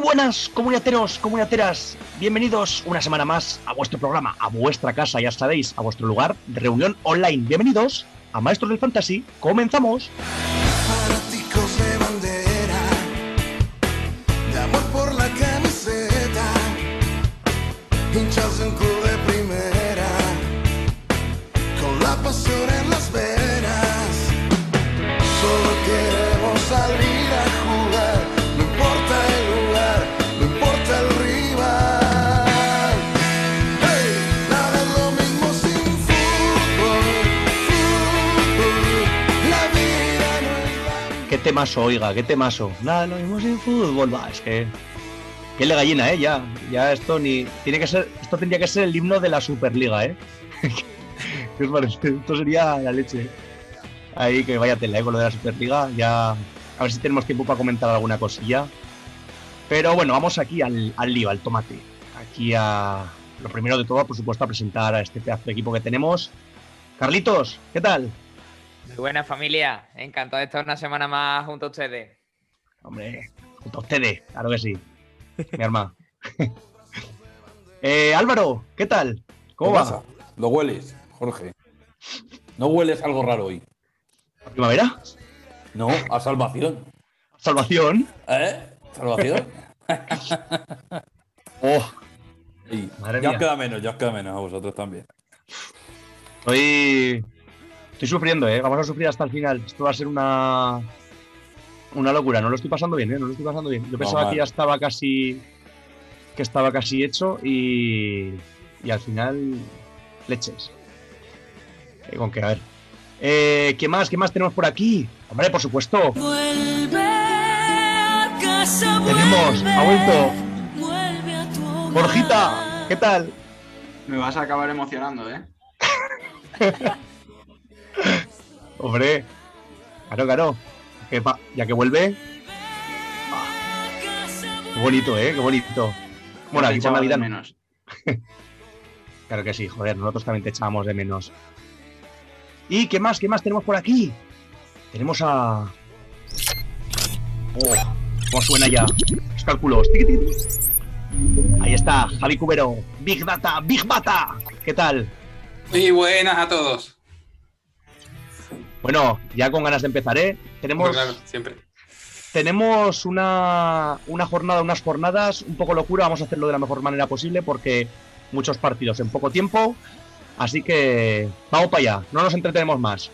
buenas, comuniateros, comuniateras. Bienvenidos una semana más a vuestro programa, a vuestra casa, ya sabéis, a vuestro lugar de reunión online. Bienvenidos a Maestros del Fantasy. Comenzamos. Temazo, oiga, qué temazo. Nada, lo mismo sin fútbol, va, es que. Qué le gallina, eh, ya. Ya esto ni. Tiene que ser. Esto tendría que ser el himno de la Superliga, eh. ¿Qué os parece? Esto sería la leche. Ahí que vaya tela, eh, con lo de la Superliga. Ya. A ver si tenemos tiempo para comentar alguna cosilla. Pero bueno, vamos aquí al, al lío, al tomate. Aquí a. Lo primero de todo, por supuesto, a presentar a este pedazo de equipo que tenemos. Carlitos, ¿qué tal? Muy buena familia, encantado de estar una semana más junto a ustedes. Hombre, junto a ustedes, claro que sí. Mi arma. eh, Álvaro, ¿qué tal? ¿Cómo ¿Qué va? pasa? Lo hueles, Jorge. No hueles algo raro hoy. ¿La primavera? No, a salvación. ¿Salvación? ¿Eh? ¿Salvación? Oh, Sí. Madre ya mía. os queda menos, ya os queda menos a vosotros también. estoy. Estoy sufriendo, ¿eh? Vamos a sufrir hasta el final. Esto va a ser una. Una locura. No lo estoy pasando bien, ¿eh? No lo estoy pasando bien. Yo pensaba que ya estaba casi. Que estaba casi hecho y. Y al final. Leches. Eh, con que, a ver. Eh, ¿Qué más? ¿Qué más tenemos por aquí? Hombre, por supuesto. Vuelve a casa, Tenemos, ha vuelto. Vuelve a tu hogar. Borjita, ¿qué tal? Me vas a acabar emocionando, ¿eh? Hombre, claro, claro. Que ya que vuelve, qué bonito, ¿eh? Qué bonito. Bueno, aquí de Navidad. no. menos. Claro que sí, joder, nosotros también te echábamos de menos. ¿Y qué más? ¿Qué más tenemos por aquí? Tenemos a. Oh, ¿Cómo suena ya? Los cálculos. Ahí está, Javi Cubero. Big Data, Big Data. ¿Qué tal? Muy buenas a todos. Bueno, ya con ganas de empezar, ¿eh? Tenemos. Claro, siempre. tenemos una, una jornada, unas jornadas un poco locura. Vamos a hacerlo de la mejor manera posible porque muchos partidos en poco tiempo. Así que vamos para allá, no nos entretenemos más.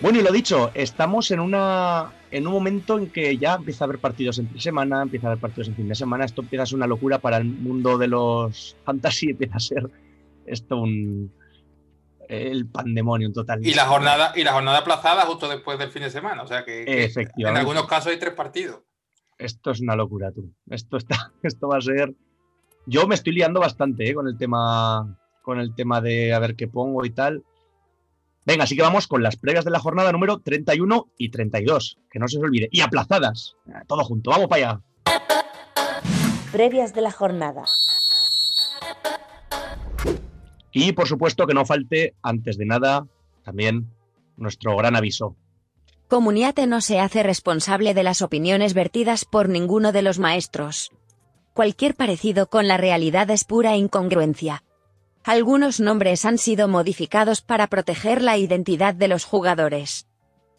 Bueno, y lo dicho, estamos en una en un momento en que ya empieza a haber partidos entre semana, empieza a haber partidos en fin de semana, esto empieza a ser una locura para el mundo de los fantasy, empieza a ser esto un el pandemonio total. Y la jornada, y la jornada aplazada justo después del fin de semana. O sea que, que en Efectivamente. algunos casos hay tres partidos. Esto es una locura, tú. Esto está, esto va a ser. Yo me estoy liando bastante ¿eh? con el tema, con el tema de a ver qué pongo y tal. Venga, así que vamos con las previas de la jornada número 31 y 32, que no se os olvide. Y aplazadas. Eh, Todo junto, vamos para allá. Previas de la jornada. Y por supuesto que no falte, antes de nada, también nuestro gran aviso. Comuniate no se hace responsable de las opiniones vertidas por ninguno de los maestros. Cualquier parecido con la realidad es pura incongruencia. Algunos nombres han sido modificados para proteger la identidad de los jugadores.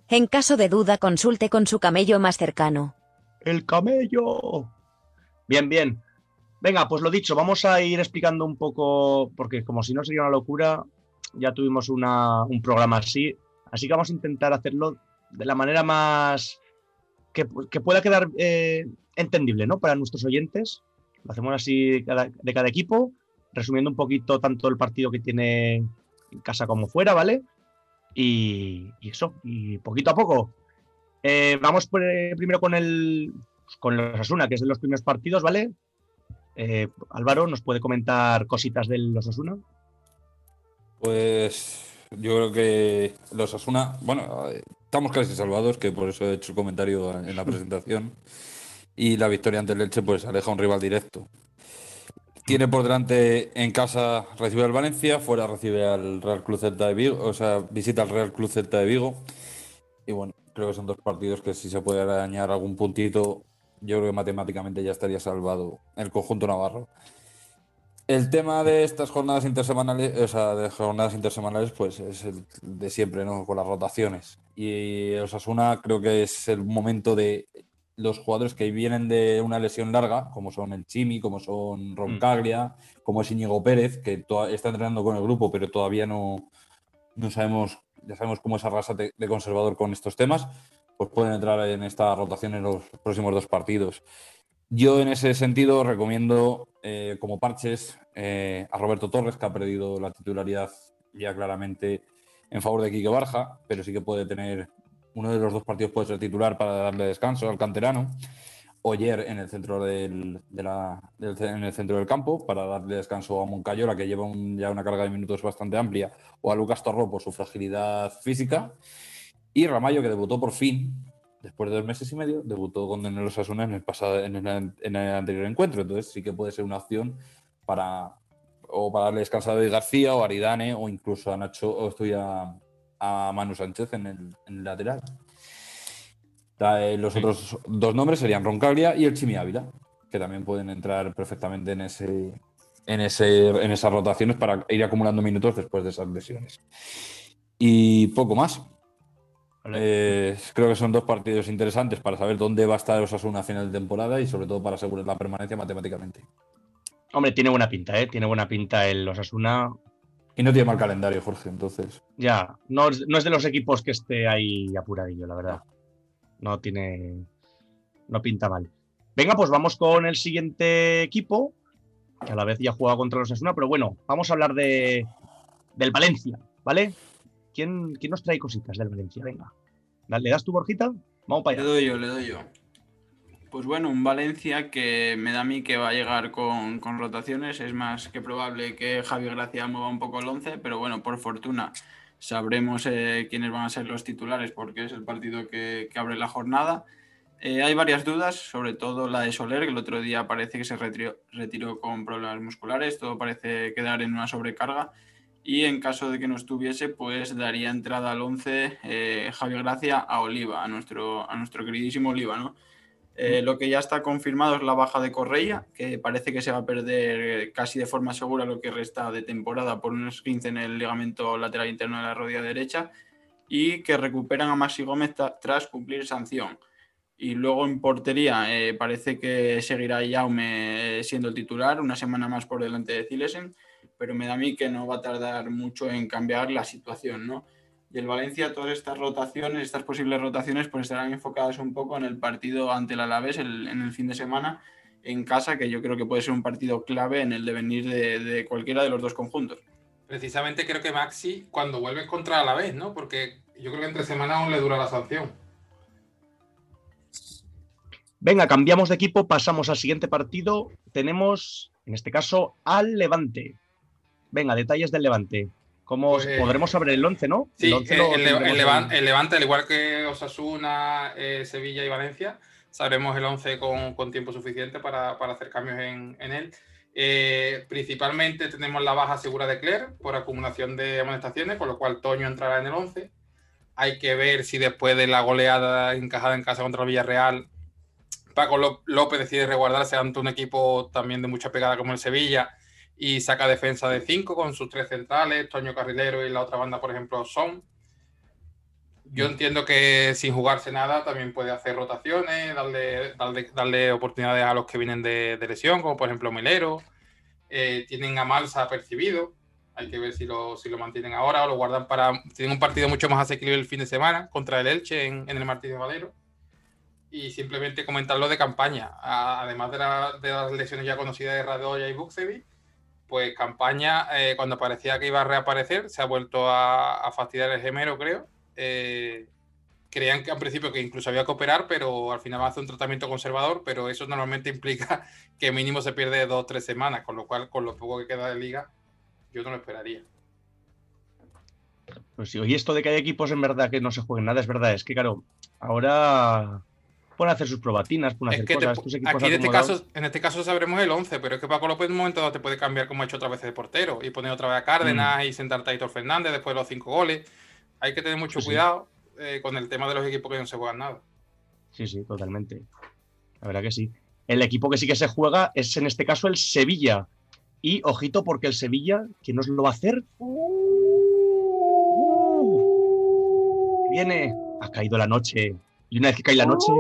En caso de duda consulte con su camello más cercano. El camello. Bien, bien. Venga, pues lo dicho, vamos a ir explicando un poco, porque como si no sería una locura, ya tuvimos un programa así, así que vamos a intentar hacerlo de la manera más que, pueda quedar eh, entendible, ¿no? Para nuestros oyentes. Lo hacemos así de cada equipo, resumiendo un poquito tanto el partido que tiene en casa como fuera, ¿vale? Y, y eso, y poquito a poco. Eh, vamos por- eh, primero con el con los Osasuna, que es de los primeros partidos, ¿vale? Eh, Álvaro, ¿nos puede comentar cositas de los Osasuna? Pues yo creo que los Asuna, bueno, estamos casi salvados, que por eso he hecho el comentario en la presentación. Y la victoria ante el Elche, pues aleja un rival directo. Tiene por delante en casa recibe al Valencia, fuera recibe al Real Club Celta de Vigo, o sea, visita al Real Club Celta de Vigo. Y bueno, creo que son dos partidos que si se puede arañar algún puntito, yo creo que matemáticamente ya estaría salvado el conjunto navarro. El tema de estas jornadas intersemanales, o sea, de jornadas intersemanales, pues es el de siempre, ¿no? Con las rotaciones. Y Osasuna creo que es el momento de los jugadores que vienen de una lesión larga, como son el Chimi, como son Roncaglia, como es Íñigo Pérez, que está entrenando con el grupo, pero todavía no, no sabemos, ya sabemos cómo es Arrasate de conservador con estos temas, pues pueden entrar en esta rotación en los próximos dos partidos. Yo en ese sentido recomiendo eh, como parches eh, a Roberto Torres, que ha perdido la titularidad ya claramente en favor de Quique Barja, pero sí que puede tener uno de los dos partidos puede ser titular para darle descanso al canterano. Oyer en el centro del, en el centro del campo para darle descanso a Moncayola, que lleva ya una carga de minutos bastante amplia, o a Lucas Torró por su fragilidad física. Y Ramallo, que debutó por fin, después de dos meses y medio, debutó con el Osasuna en el, pasado, en, el, en el anterior encuentro. Entonces sí que puede ser una opción para, o para darle descanso a David García o a Aridane o incluso a Nacho, o estoy a, a Manu Sánchez en el, en el lateral. Eh, Los otros dos nombres serían Roncaglia y el Chimi Ávila, que también pueden entrar perfectamente en, ese, en, ese, en esas rotaciones para ir acumulando minutos después de esas lesiones. Y poco más. Eh, creo que son dos partidos interesantes para saber dónde va a estar Osasuna a final de temporada y sobre todo para asegurar la permanencia matemáticamente. Hombre, tiene buena pinta, ¿eh? Tiene buena pinta el Osasuna. Y no tiene mal calendario, Jorge, entonces. Ya, no es, no es de los equipos que esté ahí apuradillo, la verdad. No tiene. No pinta mal. Venga, pues vamos con el siguiente equipo, que a la vez ya juega contra los Osasuna, pero bueno, vamos a hablar de, del Valencia, ¿vale? ¿Quién, quién nos trae cositas del Valencia? Venga. ¿Le das tu Borjita? Vamos para Le allá. doy yo, le doy yo. Pues bueno, un Valencia que me da a mí que va a llegar con, con rotaciones. Es más que probable que Javi Gracia mueva un poco el 11, pero bueno, por fortuna sabremos eh, quiénes van a ser los titulares porque es el partido que, que abre la jornada. Eh, hay varias dudas, sobre todo la de Soler, que el otro día parece que se retiró, con problemas musculares, todo parece quedar en una sobrecarga. Y en caso de que no estuviese, pues daría entrada al 11 eh, Javi Gracia a Oliva, a nuestro, a nuestro queridísimo Oliva, ¿no? Eh, lo que ya está confirmado es la baja de Correia, que parece que se va a perder casi de forma segura lo que resta de temporada por un esguince en el ligamento lateral interno de la rodilla derecha y que recuperan a Maxi Gómez tras cumplir sanción. Y luego en portería eh, parece que seguirá Jaume eh, siendo el titular, una semana más por delante de Zilesen, pero me da a mí que no va a tardar mucho en cambiar la situación, ¿no? Y el Valencia, todas estas rotaciones, estas posibles rotaciones, pues estarán enfocadas un poco en el partido ante el Alavés el- en el fin de semana en casa, que yo creo que puede ser un partido clave en el devenir de, de cualquiera de los dos conjuntos. Precisamente creo que Maxi, cuando vuelve contra la vez, ¿no? Porque yo creo que entre semana aún le dura la sanción. Venga, cambiamos de equipo, pasamos al siguiente partido. Tenemos, en este caso, al Levante. Venga, detalles del Levante. ¿Cómo Pues, podremos saber el 11, no? Sí, el 11 eh, el, el el Levante, al igual que Osasuna, eh, Sevilla y Valencia, sabremos el 11 con, con tiempo suficiente para, para hacer cambios en, en él. Eh, principalmente tenemos la baja segura de Cler por acumulación de amonestaciones, con lo cual Toño entrará en el 11. Hay que ver si después de la goleada encajada en casa contra el Villarreal, Paco Ló- López decide resguardarse ante un equipo también de mucha pegada como el Sevilla y saca defensa de 5 con sus tres centrales, Toño Carrilero y la otra banda, por ejemplo, Son. Yo entiendo que sin jugarse nada también puede hacer rotaciones, darle, darle, darle oportunidades a los que vienen de, de lesión, como por ejemplo Melero. Eh, tienen a Malsa percibido, hay que ver si lo, si lo mantienen ahora o lo guardan para... Tienen un partido mucho más asequible el fin de semana contra el Elche en, en el Martínez Valero. Y simplemente comentarlo de campaña, A- además de, la- de las lesiones ya conocidas de Radoya y Buxevi, pues campaña, eh, cuando parecía que iba a reaparecer, se ha vuelto a, fastidiar el gemelo, creo. Eh, creían que al principio que incluso había que operar, pero al final hacer un tratamiento conservador, pero eso normalmente implica que mínimo se pierde dos o tres semanas, con lo cual, con lo poco que queda de liga, yo no lo esperaría. Pues sí, y esto de que hay equipos en verdad que no se jueguen nada, es verdad. Es que, claro, ahora pueden hacer sus probatinas, pueden Es que cosas. Aquí en este, caso, en este caso sabremos el 11, pero es que Paco López en un momento dado te puede cambiar como ha hecho otras veces de portero y poner otra vez a Cárdenas Mm. y sentarte a Hitor Fernández después de los cinco goles. Hay que tener mucho sí. cuidado eh, con el tema de los equipos que no se juegan nada. Sí, sí, totalmente. La verdad que sí. El equipo que sí que se juega es en este caso el Sevilla. Y ojito, porque el Sevilla, ¿quién nos lo va a hacer? ¡Uh! Viene, ha caído la noche. Y una vez que cae la noche,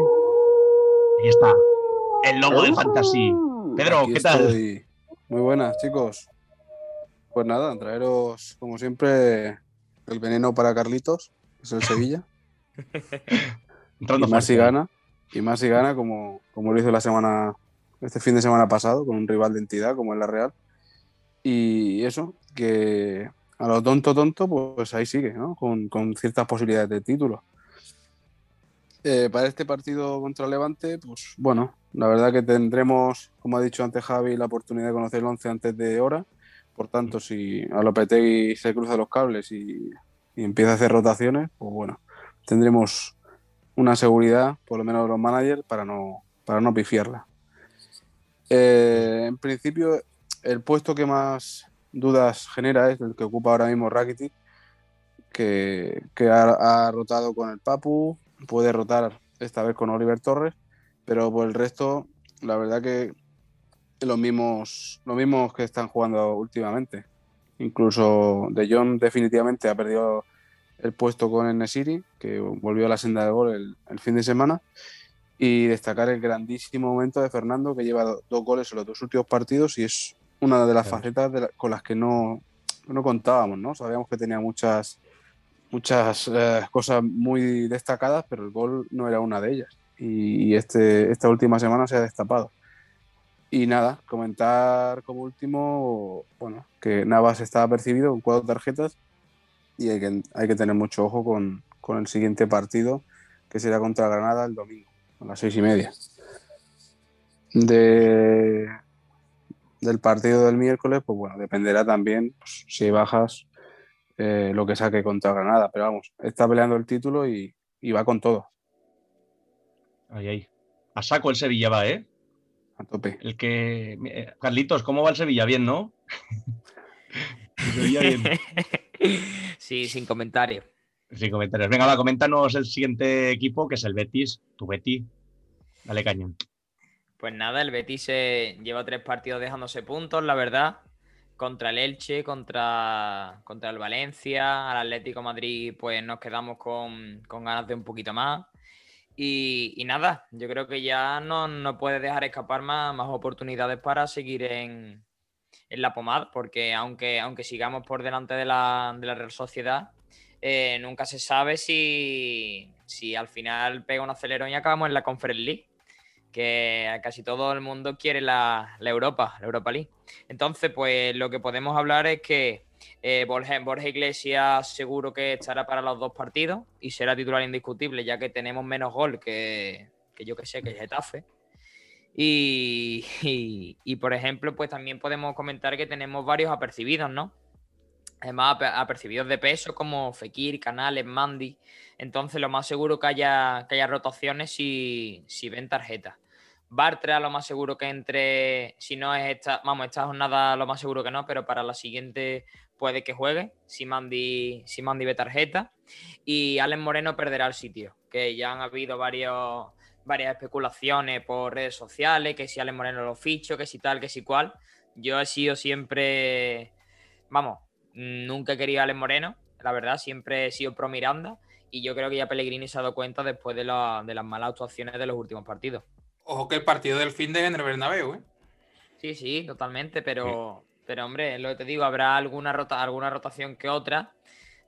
ahí está. El logo de Fantasy. Pedro, Aquí ¿qué tal? estoy. Muy buenas, chicos. Pues nada, traeros, como siempre, el veneno para Carlitos, que es el Sevilla. Entrando y más si gana. Y más si gana, como, como lo hizo la semana, este fin de semana pasado, con un rival de entidad como es la Real. Y eso, que a lo tonto tonto, pues ahí sigue, ¿no? Con, con ciertas posibilidades de título. Eh, para este partido contra Levante, pues bueno, la verdad que tendremos, como ha dicho antes Javi, la oportunidad de conocer el 11 antes de hora. Por tanto, si a Lopetegui se cruza los cables y, empieza a hacer rotaciones, pues bueno, tendremos una seguridad, por lo menos los managers, para no, para no pifiarla. Eh, en principio, el puesto que más dudas genera es el que ocupa ahora mismo Rakitic, que, que ha rotado con el Papu, puede rotar esta vez con Oliver Torres, pero por el resto, la verdad que los mismos, los mismos que están jugando últimamente. Incluso De Jong definitivamente ha perdido el puesto con el Nesiri, que volvió a la senda del gol el, el fin de semana. Y destacar el grandísimo momento de Fernando, que lleva do- dos goles en los dos últimos partidos y es una de las facetas de la- con las que no, no contábamos, ¿no? Sabíamos que tenía muchas, muchas eh, cosas muy destacadas, pero el gol no era una de ellas. Y, este, esta última semana se ha destapado. Y nada, comentar como último, bueno, que Navas está apercibido con cuatro tarjetas y hay que, hay que tener mucho ojo con, con el siguiente partido, que será contra Granada el domingo, a las seis y media. De, del partido del miércoles, pues bueno, dependerá también pues, si bajas, eh, lo que saque contra Granada. Pero vamos, está peleando el título y, y va con todo, Ahí, ahí. A saco el Sevilla va, ¿eh? a tope. El que. eh, Carlitos, ¿cómo va el Sevilla? Bien, ¿no? El Sevilla bien. Sí, sin comentarios. Sin comentarios. Venga, va, coméntanos el siguiente equipo, que es el Betis. Tu Betis. Dale cañón. Pues nada, el Betis se lleva tres partidos dejándose puntos, la verdad. Contra el Elche, contra, contra el Valencia, al Atlético Madrid, pues nos quedamos con, con ganas de un poquito más. Y, y nada, yo creo que ya no, no puede dejar escapar más, más oportunidades para seguir en, en la pomada, porque aunque, aunque sigamos por delante de la, de la Real Sociedad, eh, nunca se sabe si, si al final pega un acelerón y acabamos en la Conference League que casi todo el mundo quiere la, la Europa, la Europa League. Entonces, pues lo que podemos hablar es que eh, Borja, Iglesias seguro que estará para los dos partidos y será titular indiscutible, ya que tenemos menos gol que, que yo que sé, que Getafe. Y, y- por ejemplo, pues también podemos comentar que tenemos varios apercibidos, ¿no? Además, ape- apercibidos de peso como Fekir, Canales, Mandy. Entonces, lo más seguro que haya, que haya rotaciones si, si ven tarjeta. Bartra, lo más seguro que entre, si no es esta, vamos, esta jornada lo más seguro que no, pero para la siguiente puede que juegue, si Mandy, si ve tarjeta. Y Allen Moreno perderá el sitio, que ya han habido varias especulaciones por redes sociales, que si Allen Moreno lo ficho, que si tal, que si cual. Yo he sido siempre, vamos, nunca he querido a Allen Moreno, la verdad, siempre he sido pro Miranda. Y yo creo que ya Pellegrini se ha dado cuenta después de las malas actuaciones de los últimos partidos. Ojo que el partido del fin de en el Bernabéu, ¿eh? Sí, sí, totalmente, pero, pero hombre, lo que te digo, habrá alguna, rota, alguna rotación que otra.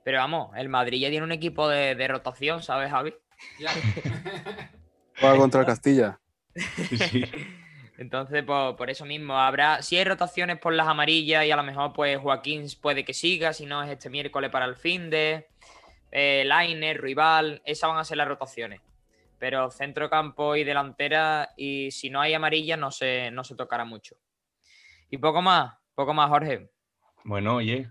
Pero vamos, el Madrid ya tiene un equipo de, de rotación, ¿sabes, Javi? Ya. Juega contra el Castilla. Sí, sí. Entonces, por, por eso mismo, habrá, si hay rotaciones por las amarillas y a lo mejor pues Joaquín puede que siga, si no es este miércoles para el fin de eh, Lainer, Rival, esas van a ser las rotaciones. Pero centro campo y delantera, y si no hay amarilla, no se, no se tocará mucho. Y poco más, poco más, Jorge. Bueno, oye,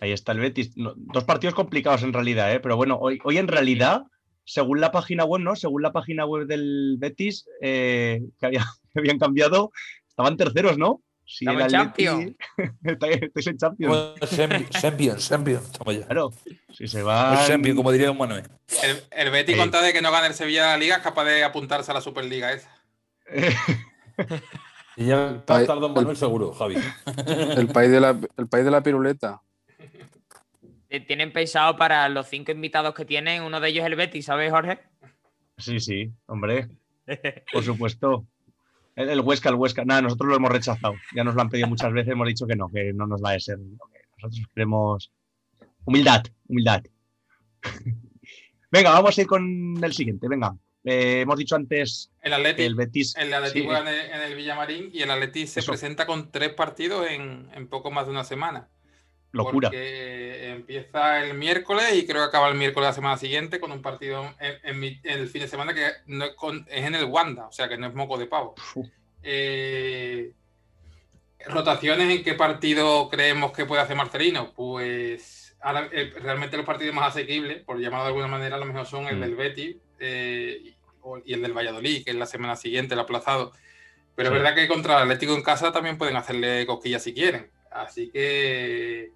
ahí está el Betis. No, dos partidos complicados en realidad, ¿eh? pero bueno, hoy, hoy en realidad según la página web, ¿no? Según la página web del Betis, eh, que, había- que habían cambiado, estaban terceros, ¿no? Si Estamos el Atleti- Champions. Estáis en Champions. Pues, Champions, Champions, Champions. Estamos ya. Claro, si se Pues va. Champions, como diría un Manuel. El, el con tal de que no gane el Sevilla la Liga, es capaz de apuntarse a la Superliga esa. Y ya está Don Manuel seguro, Javi. El país de la, el país de la piruleta. Eh, Tienen pensado para los cinco invitados que tienen, uno de ellos el Betis, ¿sabes, Jorge? Sí, sí, hombre, por supuesto. El, el Huesca, el Huesca. Nada, nosotros lo hemos rechazado. Ya nos lo han pedido muchas veces, hemos dicho que no, que no nos va a ser. Nosotros queremos humildad, humildad. Venga, vamos a ir con el siguiente. Venga, Eh, hemos dicho antes El Atleti, el Betis. el Atleti sí, juega en el, en el Villamarín y el Atleti se Eso. presenta con tres partidos en, en poco más de una semana. Locura. Porque empieza el miércoles y creo que acaba el miércoles de la semana siguiente con un partido en, en mi- en el fin de semana que no es, con- es en el Wanda, o sea que no es moco de pavo. Eh, rotaciones en qué partido creemos que puede hacer Marcelino? Pues ahora, eh, realmente los partidos más asequibles, por llamarlo de alguna manera, a lo mejor son el Mm. del Betis eh, y, el del Valladolid, que es la semana siguiente, el aplazado. Pero Sí. es verdad que contra el Atlético en casa también pueden hacerle cosquillas si quieren. Así que,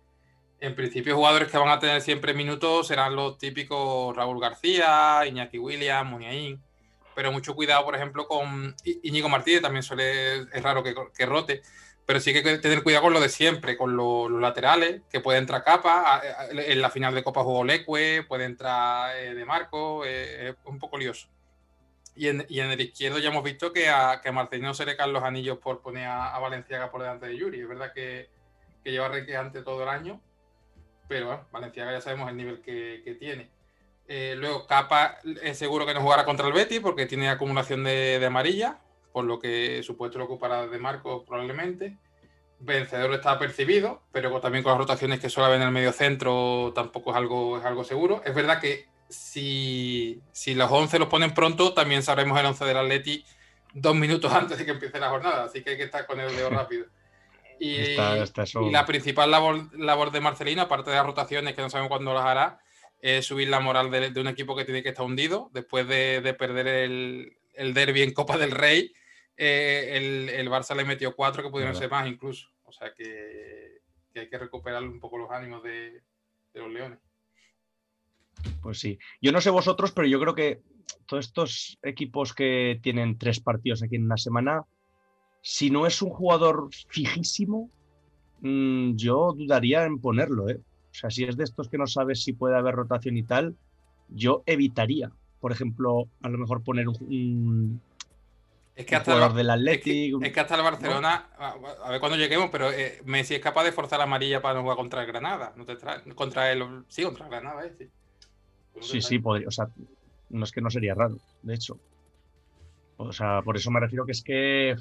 en principio, jugadores que van a tener siempre minutos serán los típicos Raúl García, Iñaki Williams, Muniain. Pero mucho cuidado, por ejemplo, con Íñigo Martínez, también suele, es raro que, que rote. Pero sí que tener cuidado con lo de siempre, con lo- los laterales, que puede entrar capa. En la final de Copa jugó Leque, puede entrar eh, De Marco, eh, es un poco lioso. Y en, el izquierdo ya hemos visto que a, que Marcelino se le caen los anillos por poner a, a Valenciaga por delante de Yuri. Es verdad que, que lleva requeante todo el año, pero bueno, Valenciaga ya sabemos el nivel que, que tiene. Eh, luego, Capa es seguro que no jugará contra el Betis porque tiene acumulación de, de amarilla, por lo que supuesto lo ocupará de Marcos probablemente. Vencedor está percibido, pero también con las rotaciones que suele haber en el medio centro tampoco es algo, es algo seguro. Es verdad que si, si los 11 los ponen pronto, también sabremos el 11 del Atleti dos minutos antes de que empiece la jornada, así que hay que estar con el dedo rápido. Y, Está- está eso- y la principal labor, labor de Marcelino, aparte de las rotaciones que no sabemos cuándo las hará, es subir la moral de, de un equipo que tiene que estar hundido después de, de perder el, el derby en Copa del Rey. eh, el, el Barça le metió cuatro que pudieron ser más incluso. O sea que, que hay que recuperar un poco los ánimos de, de los Leones. Pues sí. Yo no sé vosotros, pero yo creo que todos estos equipos que tienen tres partidos aquí en una semana, si no es un jugador fijísimo, mm, yo dudaría en ponerlo, ¿eh? O sea, si es de estos que no sabes si puede haber rotación y tal, yo evitaría, por ejemplo, a lo mejor poner un, un- Es que hasta el, jugador del es que, Athletic. es que hasta el Barcelona, a, ver cuando lleguemos, pero eh, Messi es capaz de forzar la amarilla para no jugar contra el Granada. No te contra el, sí, contra el Granada, eh, sí. No Sí, sí, podría. O sea, no es que no sería raro, de hecho. O sea, por eso me refiero que es que.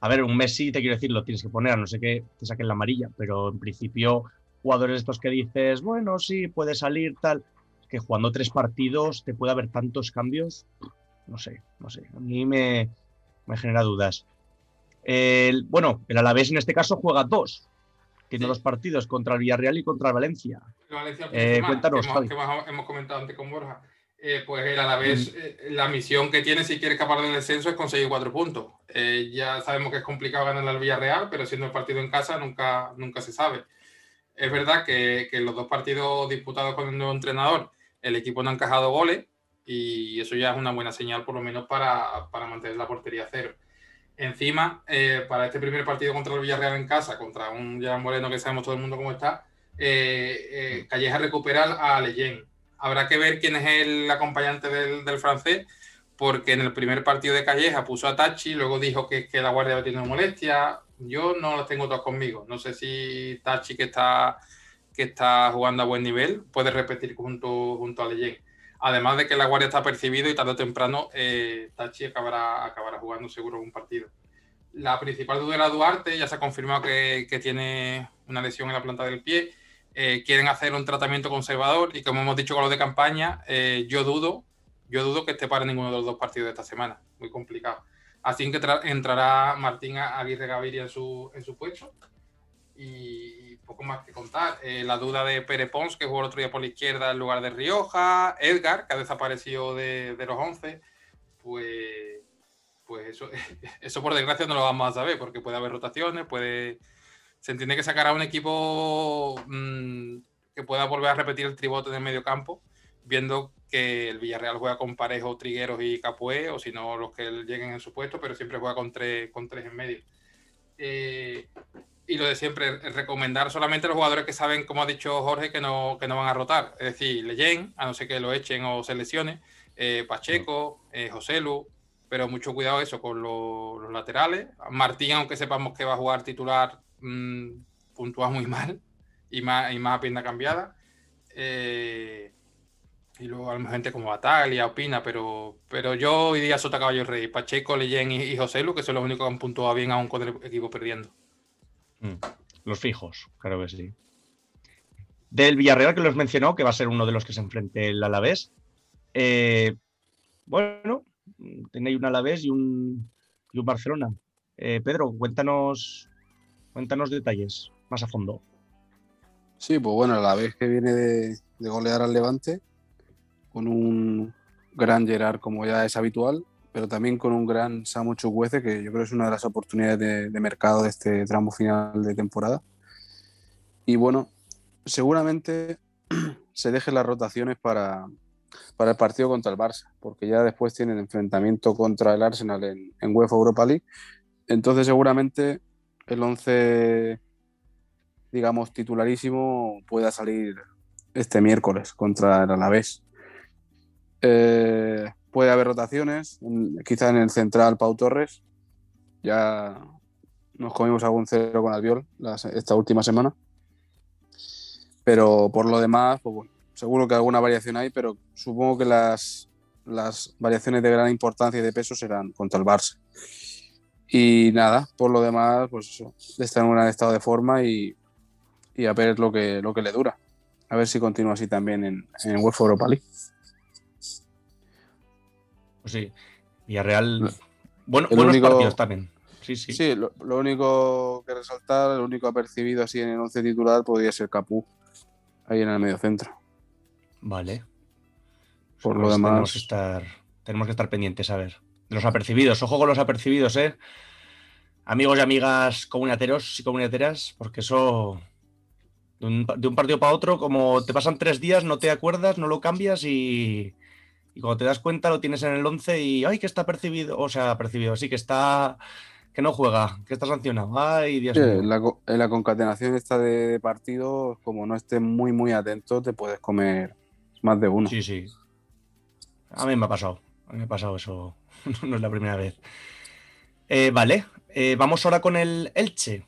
A ver, un Messi, te quiero decir, lo tienes que poner, a no sé que te saquen la amarilla, pero en principio, jugadores estos que dices, bueno, sí, puede salir, tal. Que jugando tres partidos te puede haber tantos cambios. No sé, no sé. A mí me, me genera dudas. El- bueno, el Alavés en este caso juega dos. Tiene Sí. dos partidos contra el Villarreal y contra el Valencia. Eh, cuéntanos, que hemos comentado antes con Borja. Eh, pues él a la vez, eh, la misión que tiene si quiere escapar del descenso es conseguir cuatro puntos. Eh, ya sabemos que es complicado ganar al Villarreal, pero siendo el partido en casa nunca, nunca se sabe. Es verdad que, que los dos partidos disputados con el nuevo entrenador, el equipo no ha encajado goles y eso ya es una buena señal por lo menos para, para mantener la portería a cero. Encima, eh, para este primer partido contra el Villarreal en casa, contra un Gerard Moreno que sabemos todo el mundo cómo está, eh, eh, Calleja recupera a Leyen. Habrá que ver quién es el acompañante del, del francés, porque en el primer partido de Calleja puso a Tachi, luego dijo que, la guardia había tenido molestia. Yo no los tengo todos conmigo. No sé si Tachi, que está, que está jugando a buen nivel, puede repetir junto, junto a Leyen. Además de que la guardia está percibido y tarde o temprano eh, Tachi acabará, acabará jugando seguro un partido. La principal duda era Duarte, ya se ha confirmado que, que tiene una lesión en la planta del pie. Eh, quieren hacer un tratamiento conservador y como hemos dicho con lo de campaña, eh, yo dudo, yo dudo que esté para ninguno de los dos partidos de esta semana. Muy complicado. Así que tra- entrará Martín Aguirre Gaviria en su, en su puesto. y poco más que contar. Eh, la duda de Pere Pons, que jugó el otro día por la izquierda en lugar de Rioja, Edgar, que ha desaparecido de, de los 11, pues, pues eso, eso por desgracia no lo vamos a saber, porque puede haber rotaciones, puede... Se entiende que sacará un equipo mm, que pueda volver a repetir el tribote en el medio campo, viendo que el Villarreal juega con Parejo, Trigueros y Capué, o si no, los que lleguen en su puesto, pero siempre juega con tres, con tres en medio. Eh, y lo de siempre, recomendar solamente a los jugadores que saben, como ha dicho Jorge, que no, que no van a rotar. Es decir, Leyen, a no ser que lo echen o se lesione, eh, Pacheco, eh, José Lu, pero mucho cuidado eso con los laterales. Martín, aunque sepamos que va a jugar titular, mmm, puntúa muy mal y más, y más a pierna cambiada. Eh, y luego a gente como Bataglia, Opina, pero, pero yo hoy día Sota Caballo Rey, Pacheco, Leyen y, y José Lu, que son los únicos que han puntuado bien aún con el equipo perdiendo. Mm, Los fijos, claro que sí. Del Villarreal que los mencionó, que va a ser uno de los que se enfrente el Alavés. Eh, bueno, tenéis un Alavés y un, y un Barcelona. Eh, Pedro, cuéntanos, cuéntanos detalles más a fondo. Sí, pues bueno, a la vez que viene de, de golear al Levante, con un gran Gerard como ya es habitual, pero también con un gran Samu Chukwueze, que yo creo es una de las oportunidades de, de mercado de este tramo final de temporada. Y bueno, seguramente se dejen las rotaciones para, para el partido contra el Barça, porque ya después tienen enfrentamiento contra el Arsenal en, en UEFA Europa League. Entonces seguramente el 11, digamos, titularísimo pueda salir este miércoles contra el Alavés. Eh, puede haber rotaciones, quizá en el central Pau Torres. Ya nos comimos algún cero con Albiol las- esta última semana. Pero por lo demás, pues seguro que alguna variación hay, pero supongo que las, las variaciones de gran importancia y de peso serán contra el Barça. Y nada, por lo demás, pues eso, está en un gran estado de forma y, y a ver lo que, lo que le dura. A ver si continúa así también en, en UEFA Europa League. Pues sí, Villarreal. Bueno, El buenos único- partidos también. Sí, sí. Sí, lo, lo único que resaltar, lo único apercibido así en el 11 titular podría ser Capú, ahí en el medio centro. Vale. Por lo Pues demás- Tenemos que, estar, tenemos que estar pendientes, a ver. De los apercibidos. Ojo con los apercibidos, ¿eh? Amigos y amigas comunitateros y comunitateras, porque eso. De un, de un partido para otro, como te pasan tres días, no te acuerdas, no lo cambias y. Y cuando te das cuenta, lo tienes en el 11 y. ¡Ay, que está percibido! O sea, percibido, sí, que está. Que no juega, que está sancionado. ¡Ay, Dios Sí, mío! la, la concatenación esta de, de partidos, como no estés muy, muy atento, te puedes comer más de uno. Sí, sí. A mí me ha pasado. A mí me ha pasado eso. no es la primera vez. Eh, vale. eh, vamos ahora con el Elche.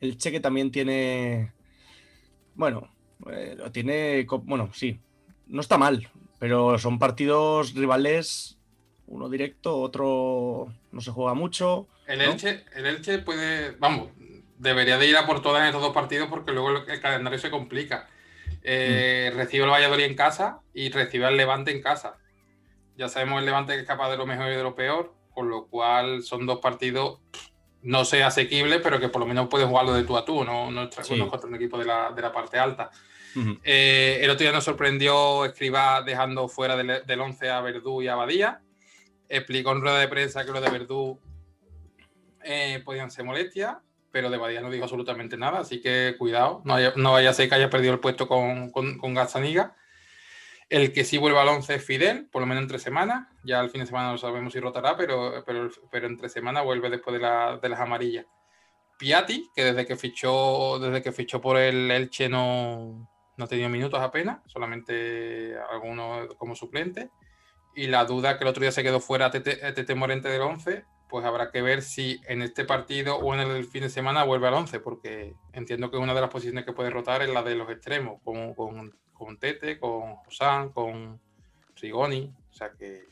Elche que también tiene. Bueno, eh, lo tiene. Bueno, sí. No está mal. Pero son partidos rivales. Uno directo, otro no se juega mucho. El ¿no? Elche, el Elche puede, vamos, debería de ir a por todas en estos dos partidos porque luego el, el calendario se complica. Eh, Recibe el Valladolid en casa y recibe al Levante en casa. Ya sabemos el Levante que es capaz de lo mejor y de lo peor, con lo cual son dos partidos no sé asequibles, pero que por lo menos puedes jugarlo de tú a tú, no, no, Sí. no contra un equipo de la, de la parte alta. Ujú. Eh, el otro día nos sorprendió Escribá dejando fuera del, del 11 a Verdú y a Badía. Explicó en rueda de prensa que lo de Verdú eh, podían ser molestias, pero de Badía no dijo absolutamente nada, así que cuidado, no, haya- no vaya a ser que haya perdido el puesto con, con, con Gazzaniga. El que sí vuelve al 11 es Fidel, por lo menos entre semanas. Ya al fin de semana no sabemos si rotará, pero, pero, pero entre semana vuelve después de, la- de las amarillas. Piatti, que desde que fichó, desde que fichó por el Elche no, no ha tenido minutos apenas, solamente algunos como suplente. Y la duda que el otro día se quedó fuera Tete Morente del 11, pues habrá que ver si en este partido o en el fin de semana vuelve al 11, porque entiendo que una de las posiciones que puede rotar es la de los extremos, con, con, con Tete, con Josán, con Rigoni. O sea que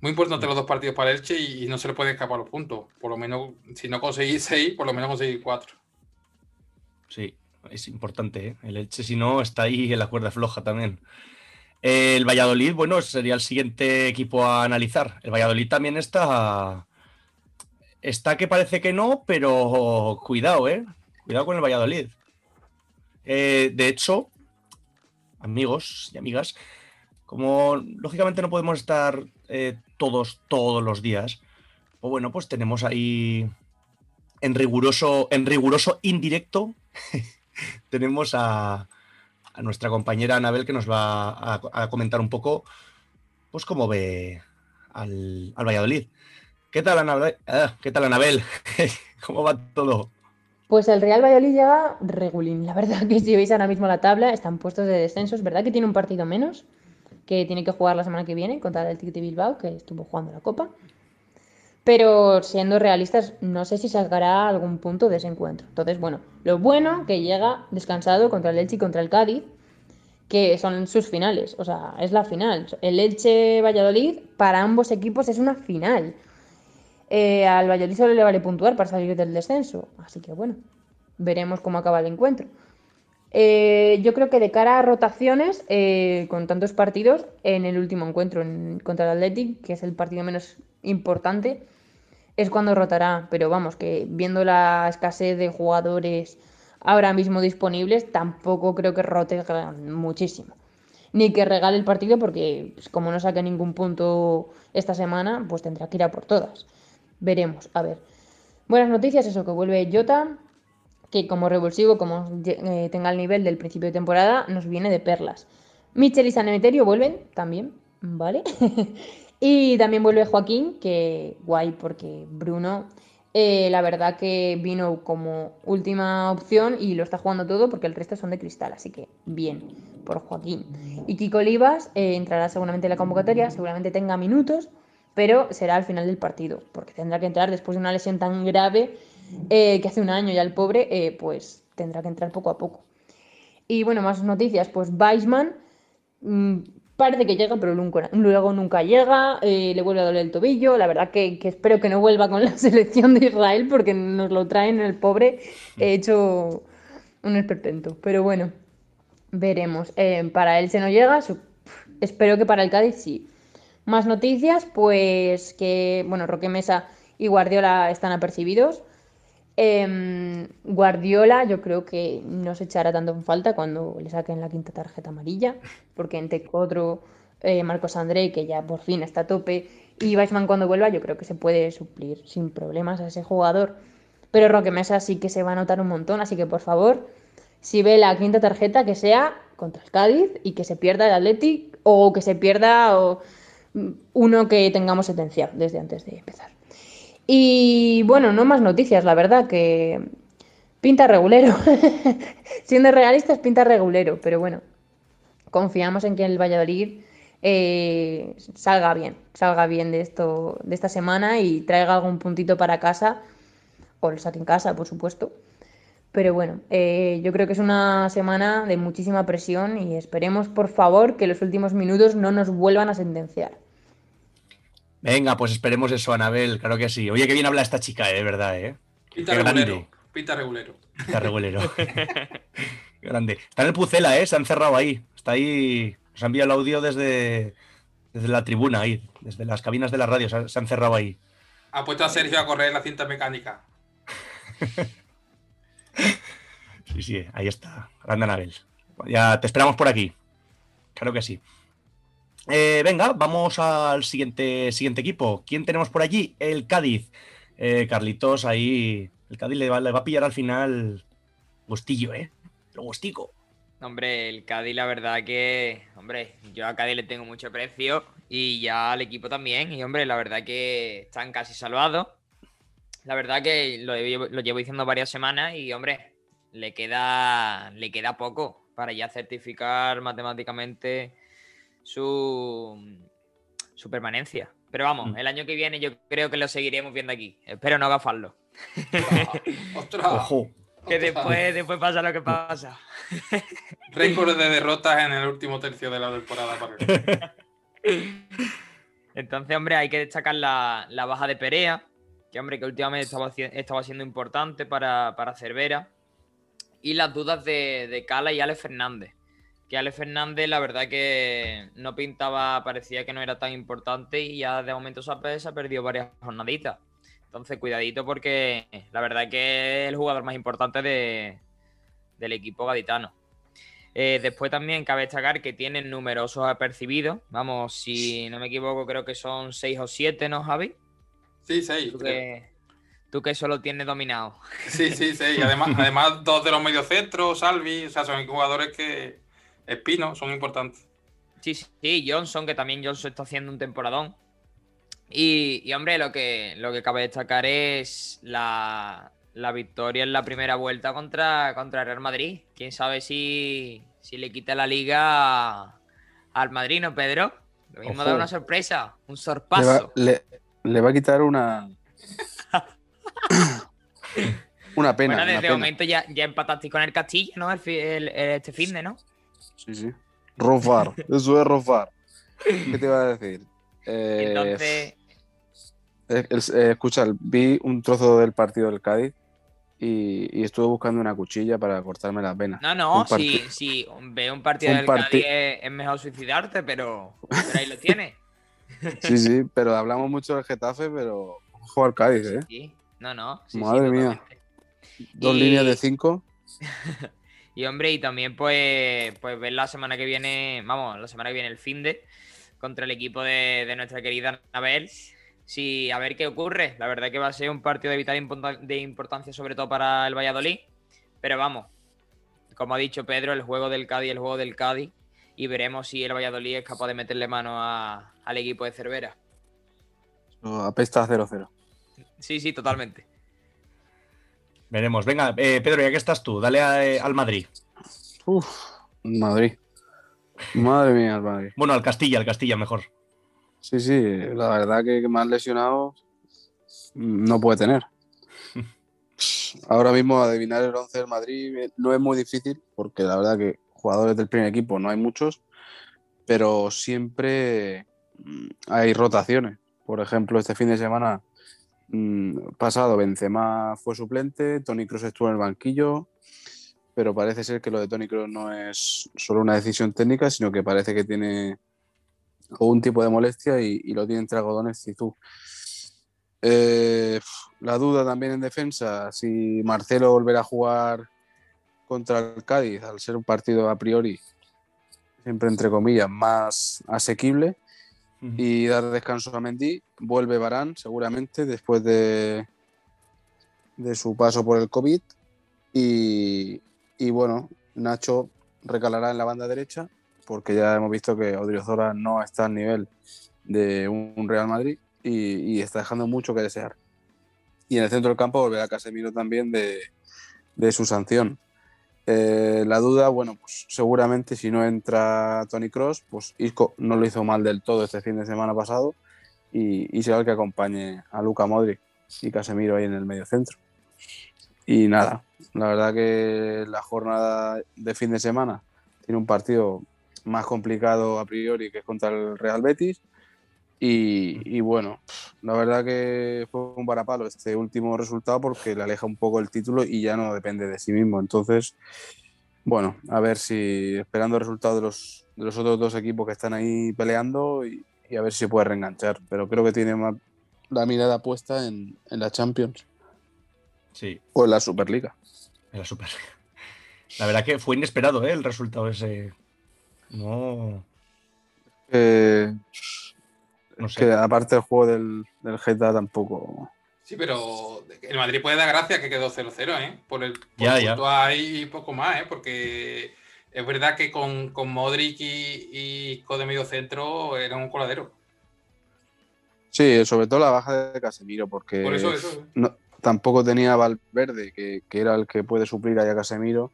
muy importante los dos partidos para Elche y, no se le pueden escapar los puntos. Por lo menos, si no conseguís seis, por lo menos conseguir cuatro. Sí, es importante. ¿eh? El Elche, si no, está ahí en la cuerda floja también. El Valladolid, bueno, sería el siguiente equipo a analizar. El Valladolid también está. Está que parece que no, pero cuidado, ¿eh? Cuidado con el Valladolid. Eh, de hecho, amigos y amigas, como lógicamente no podemos estar eh, todos, todos los días, pues bueno, pues tenemos ahí en riguroso, en riguroso indirecto, tenemos a, nuestra compañera Anabel que nos va a, a comentar un poco, pues cómo ve al, al Valladolid. ¿Qué tal, Anabel? Ah, ¿Qué tal, Anabel? ¿Cómo va todo? Pues el Real Valladolid llega regulín. La verdad que si veis ahora mismo la tabla, están puestos de descenso. Es verdad que tiene un partido menos, que tiene que jugar la semana que viene contra el de Bilbao, que estuvo jugando la Copa. Pero siendo realistas, no sé si sacará algún punto de ese encuentro. Entonces, bueno, lo bueno que llega descansado contra el Elche y contra el Cádiz, que son sus finales. O sea, es la final. El Elche-Valladolid para ambos equipos es una final. Eh, al Valladolid solo le vale puntuar para salir del descenso. Así que bueno, veremos cómo acaba el encuentro. Eh, yo creo que de cara a rotaciones, eh, con tantos partidos, en el último encuentro en- contra el Athletic, que es el partido menos importante, es cuando rotará. Pero vamos, que viendo la escasez de jugadores ahora mismo disponibles, tampoco creo que rote muchísimo. Ni que regale el partido, porque pues, como no saque ningún punto esta semana, pues tendrá que ir a por todas. Veremos, a ver. Buenas noticias, eso, que vuelve Jota, que como revulsivo, como eh, tenga el nivel del principio de temporada, nos viene de perlas. Michel y San Emeterio vuelven también, ¿vale? y también vuelve Joaquín, que guay, porque Bruno, eh, la verdad que vino como última opción y lo está jugando todo porque el resto son de cristal, así que bien por Joaquín. Y Kiko Olivas eh, entrará seguramente en la convocatoria, seguramente tenga minutos, pero será al final del partido, porque tendrá que entrar después de una lesión tan grave eh, que hace un año ya el pobre, eh, pues tendrá que entrar poco a poco. Y bueno, más noticias, pues Weisman mm, parece que llega, pero nunca, luego nunca llega, eh, le vuelve a doler el tobillo, la verdad que, que espero que no vuelva con la selección de Israel porque nos lo traen el pobre hecho un esperpento, pero bueno, veremos. Para él se no llega, espero que para el Cádiz sí. Más noticias, pues que, bueno, Roque Mesa y Guardiola están apercibidos. Em, Guardiola yo creo que no se echará tanto en falta cuando le saquen la quinta tarjeta amarilla, porque entre otro Marcos André, que ya por fin está a tope, y Weissman cuando vuelva, yo creo que se puede suplir sin problemas a ese jugador. Pero Roque Mesa sí que se va a notar un montón, así que por favor, si ve la quinta tarjeta, que sea contra el Cádiz y que se pierda el Athletic o que se pierda o, uno que tengamos sentenciado desde antes de empezar. Y bueno, no más noticias, la verdad, que pinta regulero. Siendo realistas, pinta regulero, pero bueno, confiamos en que el Valladolid eh, salga bien, salga bien de esto, de esta semana y traiga algún puntito para casa, o lo saque en casa, por supuesto. Pero bueno, eh, yo creo que es una semana de muchísima presión y esperemos, por favor, que los últimos minutos no nos vuelvan a sentenciar. Venga, pues esperemos eso, Anabel, claro que sí. Oye, qué bien habla esta chica, eh, de verdad, ¿eh? Pinta Qué grande. regulero. Pinta regulero. Está regulero. Qué grande. Está en el Pucela, ¿eh? Se ha encerrado ahí. Está ahí. Nos ha enviado el audio desde, desde la tribuna, ahí. Desde las cabinas de la radio. Se ha, se ha encerrado ahí. Ha puesto a Sergio a correr la cinta mecánica. Sí, sí, ahí está. Grande Anabel. Ya te esperamos por aquí. Claro que sí. Eh, venga, vamos al siguiente, siguiente equipo. ¿Quién tenemos por allí? El Cádiz. Eh, Carlitos, ahí. El Cádiz le va, le va a pillar al final gustillo, ¿eh? Lo gustico. Hombre, el Cádiz, la verdad que, hombre, yo a Cádiz le tengo mucho precio y ya al equipo también. Y hombre, la verdad que están casi salvados. La verdad que lo, lo llevo diciendo varias semanas y, hombre, le queda, le queda poco para ya certificar matemáticamente su, su permanencia. Pero vamos, Mm. el año que viene yo creo que lo seguiremos viendo aquí. Espero no gafarlo. ¡Ostras! Ojo. Que después, después pasa lo que pasa. Récord de derrotas en el último tercio de la temporada. para él. Entonces, hombre, hay que destacar la, la baja de Perea, que, hombre, que últimamente estaba, siendo importante para, para Cervera. Y las dudas de, de Cala y Ale Fernández. Que Ale Fernández, la verdad que no pintaba, parecía que no era tan importante y ya de momento se ha, perdido varias jornaditas. Entonces, cuidadito porque la verdad que es el jugador más importante de- del equipo gaditano. Eh, después también cabe destacar que tienen numerosos apercibidos. Vamos, si no me equivoco, creo que son seis o siete, ¿no, Javi? Sí, seis. Tú que, tú que eso lo tienes dominado. Sí, sí, sí. Y además, además dos de los mediocentros, Salvi, o sea, son jugadores que. Espino, son importantes. Sí, sí, sí, Johnson, que también Johnson está haciendo un temporadón. Y, y, hombre, lo que, lo que cabe destacar es la, la victoria en la primera vuelta contra, contra Real Madrid. Quién sabe si, si le quita la liga al Madrid, ¿no, Pedro? Lo mismo da Ojo. una sorpresa, un Le va, sorpaso. le- le va a quitar una. una pena. bueno, una desde pena. momento ya, ya empataste con el Castilla, ¿no? El, fi- el- el- este fin de, ¿no? Sí, sí. Rofar, eso es rofar. ¿Qué te iba a decir? Eh, Entonces, eh, eh, escucha, vi un trozo del partido del Cádiz y, y estuve buscando una cuchilla para cortarme las venas. no, no, si, si ve un partido un del Cádiz es, es mejor suicidarte, pero, pero ahí lo tienes. Sí, sí, pero hablamos mucho del Getafe, pero ojo al Cádiz, ¿eh? Sí, no, no. sí, sí, Madre mía. Dos Y- líneas de cinco. Y hombre, y también pues, pues ver la semana que viene, vamos, la semana que viene el fin de contra el equipo de, de nuestra querida Anabel. Sí, a ver qué ocurre. La verdad que va a ser un partido de vital de importancia, sobre todo para el Valladolid. Pero vamos, como ha dicho Pedro, el juego del Cádiz, el juego del Cádiz. Y veremos si el Valladolid es capaz de meterle mano a- al equipo de Cervera. Apesta a 0-0. Sí, sí, totalmente. Veremos. Venga, eh, Pedro, ya que estás tú, dale a- eh, al Madrid. Uf, Madrid. Madre mía, el Madrid. Bueno, al Castilla, al Castilla mejor. Sí, sí, la verdad que, más lesionado no puede tener. Ahora mismo adivinar el 11 del Madrid eh, no es muy difícil, porque la verdad que jugadores del primer equipo no hay muchos, pero siempre mm, hay rotaciones. Por ejemplo, este fin de semana mm, pasado Benzema fue suplente, Tony Kroos estuvo en el banquillo, pero parece ser que lo de Tony Kroos no es solo una decisión técnica, sino que parece que tiene algún tipo de molestia y, y lo tiene entre algodones Zizou. Eh, la duda también en defensa, si Marcelo volverá a jugar contra el Cádiz, al ser un partido a priori, siempre entre comillas, más asequible, y dar descanso a Mendy, vuelve Barán seguramente después de, de su paso por el COVID, y, y bueno, Nacho recalará en la banda derecha, porque ya hemos visto que Odriozola no está al nivel de un Real Madrid y, y está dejando mucho que desear. Y en el centro del campo volverá Casemiro también de, de su sanción. Eh, la duda, bueno, pues seguramente si no entra Tony Cross, pues Isco no lo hizo mal del todo este fin de semana pasado y, y será el que acompañe a Luca Modric y Casemiro ahí en el medio centro. Y nada, la verdad que la jornada de fin de semana tiene un partido más complicado a priori que es contra el Real Betis. Y, y bueno, la verdad que fue un varapalo este último resultado porque le aleja un poco el título y ya no depende de sí mismo. Entonces, bueno, a ver si esperando el resultado de los, de los otros dos equipos que están ahí peleando y, y a ver si se puede reenganchar. Pero creo que tiene más la mirada puesta en, en la Champions Sí, o en la Superliga. en la Super. La verdad que fue inesperado, ¿eh? El resultado ese. No. Eh, No sé. que aparte del juego del, del Geta tampoco. Sí, pero el Madrid puede dar gracias que quedó 0-0, ¿eh? Por el por Ya, el ya. punto ahí y poco más, ¿eh? Porque es verdad que con, con Modric y, y Isco de medio centro era un coladero. Sí, sobre todo la baja de Casemiro, porque Por eso, eso. ¿eh? no- tampoco tenía Valverde, que, que era el que puede suplir ahí a Casemiro,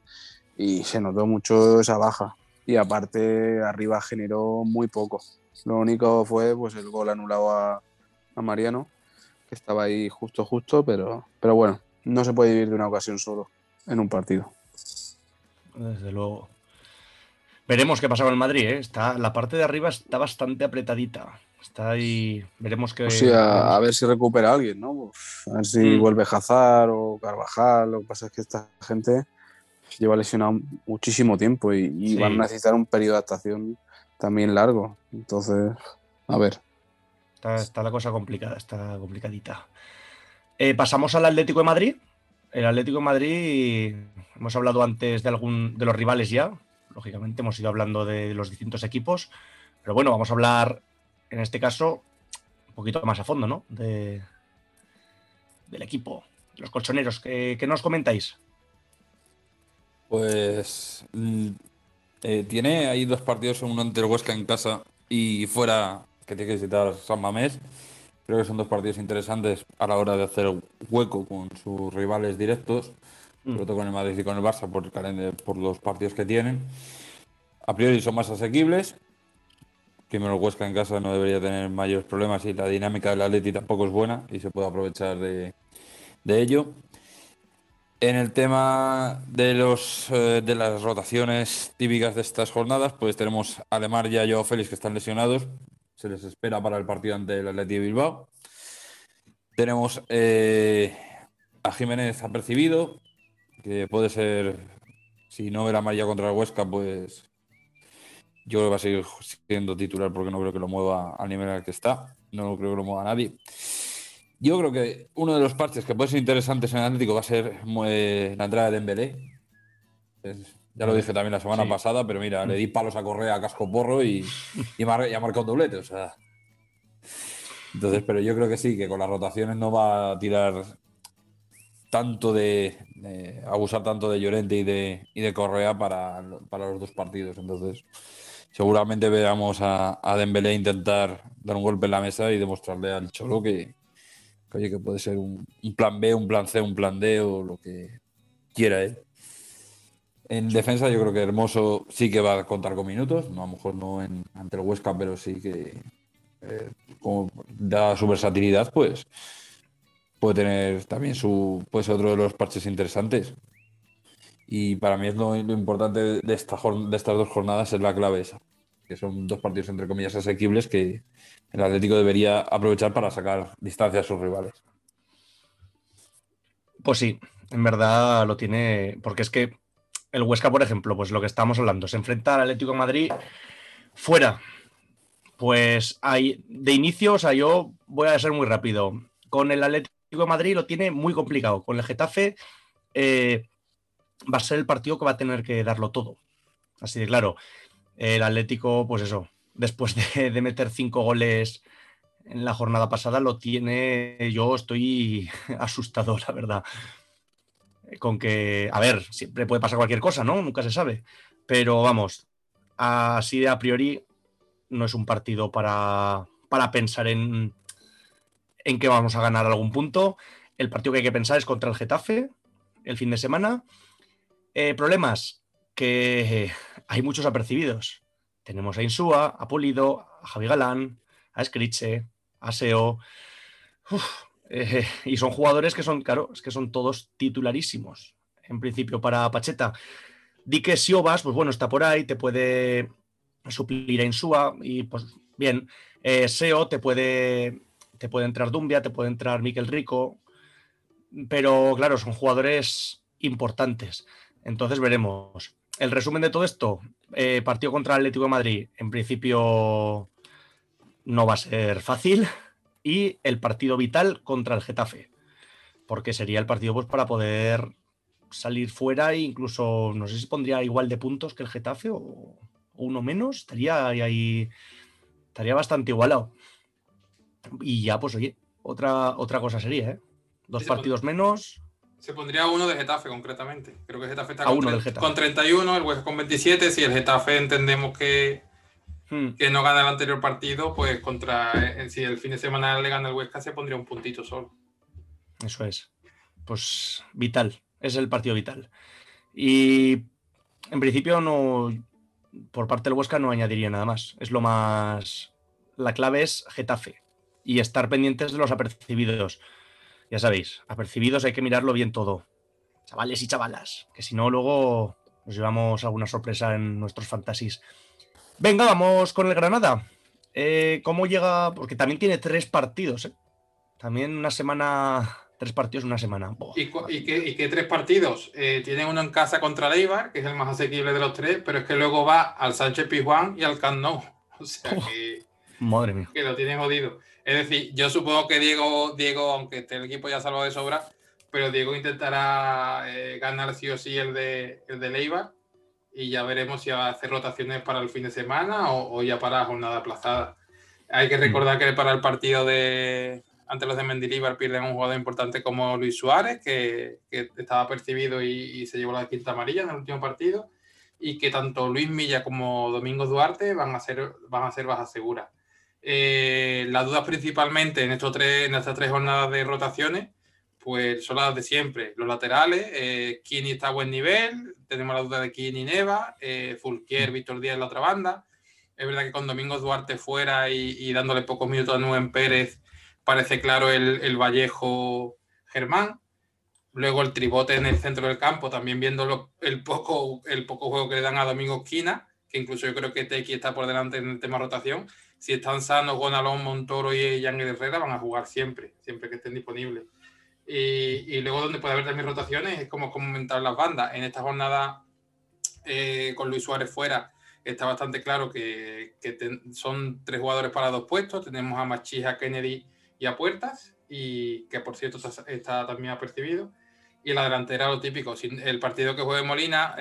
y se notó mucho esa baja. Y aparte, arriba generó muy poco. Lo único fue pues el gol anulado a, a Mariano, que estaba ahí justo, justo, pero, pero bueno, no se puede vivir de una ocasión solo en un partido. Desde luego. Veremos qué pasa con el Madrid, ¿eh? Está, la parte de arriba está bastante apretadita. Está ahí. Veremos qué. O sea, a ver si recupera alguien, ¿no? A ver si Mm. vuelve Hazard o Carvajal. Lo que pasa es que esta gente lleva lesionado muchísimo tiempo y, y Sí. van a necesitar un periodo de adaptación también largo. Entonces, a ver. Está, está la cosa complicada, está complicadita. Eh, pasamos al Atlético de Madrid. El Atlético de Madrid, hemos hablado antes de algún de los rivales ya. Lógicamente, hemos ido hablando de los distintos equipos. Pero bueno, vamos a hablar en este caso un poquito más a fondo, ¿no? De, del equipo, los colchoneros. ¿Qué, qué nos comentáis? Pues eh, tiene ahí dos partidos, uno ante el Huesca en casa y fuera, que tiene que visitar San Mamés. Creo que son dos partidos interesantes a la hora de hacer hueco con sus rivales directos, sobre todo con el Madrid y con el Barça por, por los partidos que tienen. A priori son más asequibles. Primero el Huesca en casa no debería tener mayores problemas y la dinámica del Atleti tampoco es buena y se puede aprovechar de, de ello. En el tema de, los, eh, de las rotaciones típicas de estas jornadas, pues tenemos a Lemar y a Joao Félix que están lesionados. Se les espera para el partido ante el Atleti de Bilbao. Tenemos eh, a Jiménez apercibido, que puede ser, si no ver amarilla contra el Huesca, pues yo creo que va a seguir siendo titular porque no creo que lo mueva al nivel al que está. No creo que lo mueva nadie. Yo creo que uno de los parches que puede ser interesantes en el Atlético va a ser eh, la entrada de Dembélé. Es- ya lo dije también la semana Sí. pasada, pero mira, le di palos a Correa a casco porro y, y, mar- y ha marcado un doblete. O sea. Entonces, pero yo creo que sí, que con las rotaciones no va a tirar tanto de, de- abusar tanto de Llorente y de, y de Correa para, para los dos partidos. Entonces, seguramente veamos a, a Dembélé intentar dar un golpe en la mesa y demostrarle al Cholo que, oye, que puede ser un, plan B, un plan C, un plan D o lo que quiera él. En defensa yo creo que Hermoso sí que va a contar con minutos, no, a lo mejor no ante el Huesca, pero sí que eh, da su versatilidad, pues puede tener también su, puede ser otro de los parches interesantes. Y para mí es lo, importante de estas dos jornadas es la clave esa, que son dos partidos entre comillas asequibles que el Atlético debería aprovechar para sacar distancia a sus rivales. Pues sí, en verdad lo tiene, porque es que el Huesca, por ejemplo, pues lo que estábamos hablando, se enfrenta al Atlético Madrid fuera. Pues hay, de inicio, o sea, yo voy a ser muy rápido. Con el Atlético de Madrid lo tiene muy complicado. Con el Getafe eh, va a ser el partido que va a tener que darlo todo. Así de claro. El Atlético, pues eso, después de, meter cinco goles en la jornada pasada, lo tiene. Yo estoy asustado, la verdad. Con que, a ver, siempre puede pasar cualquier cosa, ¿no? Nunca se sabe. Pero vamos, así de a priori, no es un partido para, para pensar en, en que vamos a ganar algún punto. El partido que hay que pensar es contra el Getafe el fin de semana. Eh, problemas que hay muchos apercibidos. Tenemos a Insúa, a Pulido, a Javi Galán, a Scriche, a Seo. Eh, y son jugadores que son, claro, es que son todos titularísimos. En principio, para Pacheta. Dique Siobas, pues bueno, está por ahí, te puede suplir a Insúa y pues bien. Eh, Seo te puede, te puede entrar Dumbia, te puede entrar Miquel Rico, pero claro, son jugadores importantes. Entonces veremos. El resumen de todo esto, eh, partido contra el Atlético de Madrid, en principio no va a ser fácil. Y el partido vital contra el Getafe, porque sería el partido pues, para poder salir fuera e incluso, no sé si pondría igual de puntos que el Getafe o, uno menos, estaría ahí, estaría bastante igualado. Y ya, pues oye, otra, otra cosa sería, ¿eh? Dos se partidos menos. Se pondría uno de Getafe concretamente. Creo que Getafe está con, uno del Getafe. con 31, el Huesca con 27. Si el Getafe entendemos que, Hmm, que no gana el anterior partido, pues contra eh, si el fin de semana le gana el Huesca, se pondría un puntito solo. Eso es. Pues vital, es el partido vital. Y en principio no, por parte del Huesca no añadiría nada más. Es lo más, la clave es Getafe y estar pendientes de los apercibidos. Ya sabéis, apercibidos hay que mirarlo bien todo. Chavales y chavalas, que si no luego nos llevamos alguna sorpresa en nuestros fantasies. Venga, vamos con el Granada. Eh, ¿Cómo llega? Porque también tiene tres partidos, ¿eh? También una semana, tres partidos en una semana. ¿Y, qué, y qué tres partidos? Eh, tienen uno en casa contra el Eibar, que es el más asequible de los tres, pero es que luego va al Sánchez Pizjuán y al Camp Nou. O sea que, Madre mía. que lo tienen jodido. Es decir, yo supongo que Diego, Diego, aunque esté el equipo ya salvo de sobra, pero Diego intentará eh, ganar sí o sí el de, el de Leiva y ya veremos si va a hacer rotaciones para el fin de semana o, o ya para jornada aplazada. Hay que recordar que para el partido de ante los de Mendilibar pierden un jugador importante como Luis Suárez, que, que estaba percibido y, y, se llevó la quinta amarilla en el último partido, y que tanto Luis Milla como Domingo Duarte van a ser, van a ser bajas seguras. Eh, las dudas principalmente en, estos tres, en estas tres jornadas de rotaciones, pues son las de siempre. Los laterales, eh, Kini está a buen nivel, tenemos la duda de Kini y Neva, eh, Fulquier, Víctor Díaz en la otra banda. Es verdad que con Domingo Duarte fuera y, y dándole pocos minutos a Nuen Pérez, parece claro el, el, Vallejo Germán. Luego el tribote en el centro del campo, también viendo lo, el, poco, el poco juego que le dan a Domingo Esquina, que incluso yo creo que Tequi está por delante en el tema rotación. Si están sanos Gonalón, Montoro y Yangel Herrera, van a jugar siempre, siempre que estén disponibles. Y, luego donde puede haber también rotaciones es como comentar las bandas. En esta jornada eh, con Luis Suárez fuera está bastante claro que, son tres jugadores para dos puestos. Tenemos a Machija, Kennedy y a Puertas, y que por cierto está, también apercibido. Y la delantera lo típico, el partido que juegue Molina,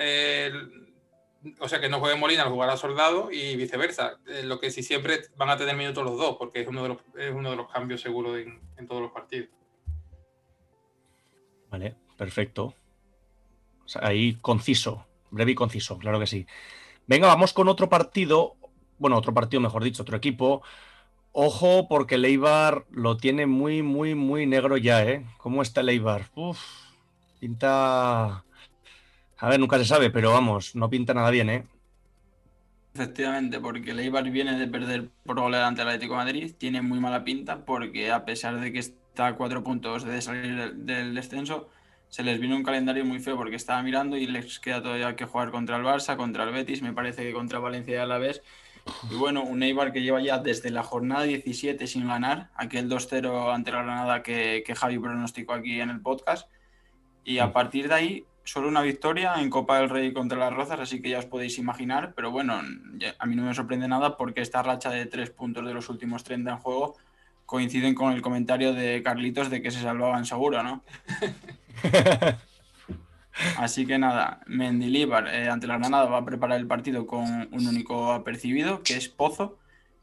o sea que no juegue Molina, lo jugará Soldado y viceversa. Eh, lo que sí siempre van a tener minutos los dos, porque es uno de los, es uno de los cambios seguros en, en todos los partidos. Vale, perfecto. Ahí conciso, breve y conciso, claro que sí. Venga, vamos con otro partido, bueno, otro partido, mejor dicho, otro equipo. Ojo, porque Leibar lo tiene muy, muy, muy negro ya, ¿eh? ¿Cómo está Leibar? Uf, pinta. A ver, nunca se sabe, pero vamos, no pinta nada bien, ¿eh? Efectivamente, porque Leibar viene de perder por goleada ante el Atlético de Madrid, tiene muy mala pinta porque a pesar de que está a cuatro puntos de salir del descenso, se les vino un calendario muy feo porque estaba mirando y les queda todavía que jugar contra el Barça, contra el Betis, me parece que contra Valencia y Alavés. Y bueno, un Eibar que lleva ya desde la jornada 17 sin ganar, aquel 2-0 ante la Granada que, que Javi pronosticó aquí en el podcast. Y a partir de ahí solo una victoria en Copa del Rey contra las Rozas, así que ya os podéis imaginar, pero bueno, a mí no me sorprende nada porque esta racha de tres puntos de los últimos 30 en juego coinciden con el comentario de Carlitos de que se salvaban seguro, ¿no? Así que nada, Mendilibar eh, ante la Granada va a preparar el partido con un único apercibido, que es Pozo,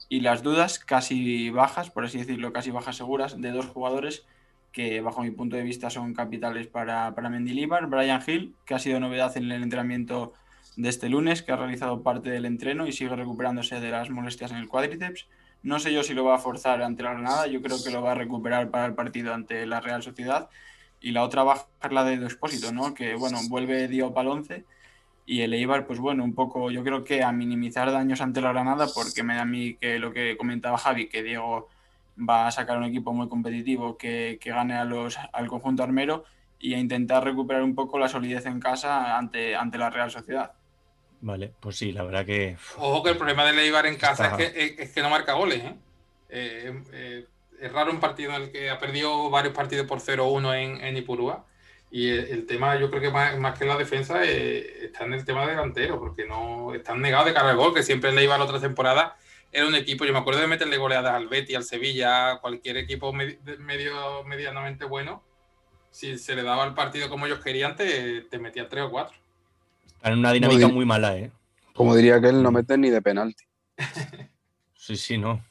y las dudas casi bajas, por así decirlo, casi bajas seguras, de dos jugadores que bajo mi punto de vista son capitales para, para Mendilibar. Brian Hill, que ha sido novedad en el entrenamiento de este lunes, que ha realizado parte del entreno y sigue recuperándose de las molestias en el cuádriceps. No sé yo si lo va a forzar ante la Granada, yo creo que lo va a recuperar para el partido ante la Real Sociedad. Y la otra baja es la de Expósito, ¿no? Que, bueno, vuelve Diop al 11 y el Eibar, pues bueno, un poco, yo creo que a minimizar daños ante la Granada, porque me da a mí que lo que comentaba Javi, que Diego va a sacar un equipo muy competitivo que, que gane a los, al conjunto armero y a intentar recuperar un poco la solidez en casa ante, ante la Real Sociedad. Vale, pues sí, la verdad que. Ojo que el problema del Eibar en casa Está... es, que, es, que, no marca goles. ¿eh? Eh, eh, es raro un partido en el que ha perdido varios partidos por 0-1 en, en, Ipurúa. Y el, el, tema, yo creo que más, más que en la defensa, está en el tema delantero, porque no están negados de cara al gol, que siempre el Eibar la otra temporada era un equipo, yo me acuerdo de meterle goleadas al Betty, al Sevilla, a cualquier equipo medio, medianamente bueno. Si se le daba el partido como ellos querían, te, te metían tres o cuatro. Están en una dinámica muy mala, ¿eh? Como diría que él, no meten ni de penalti. sí, sí, no.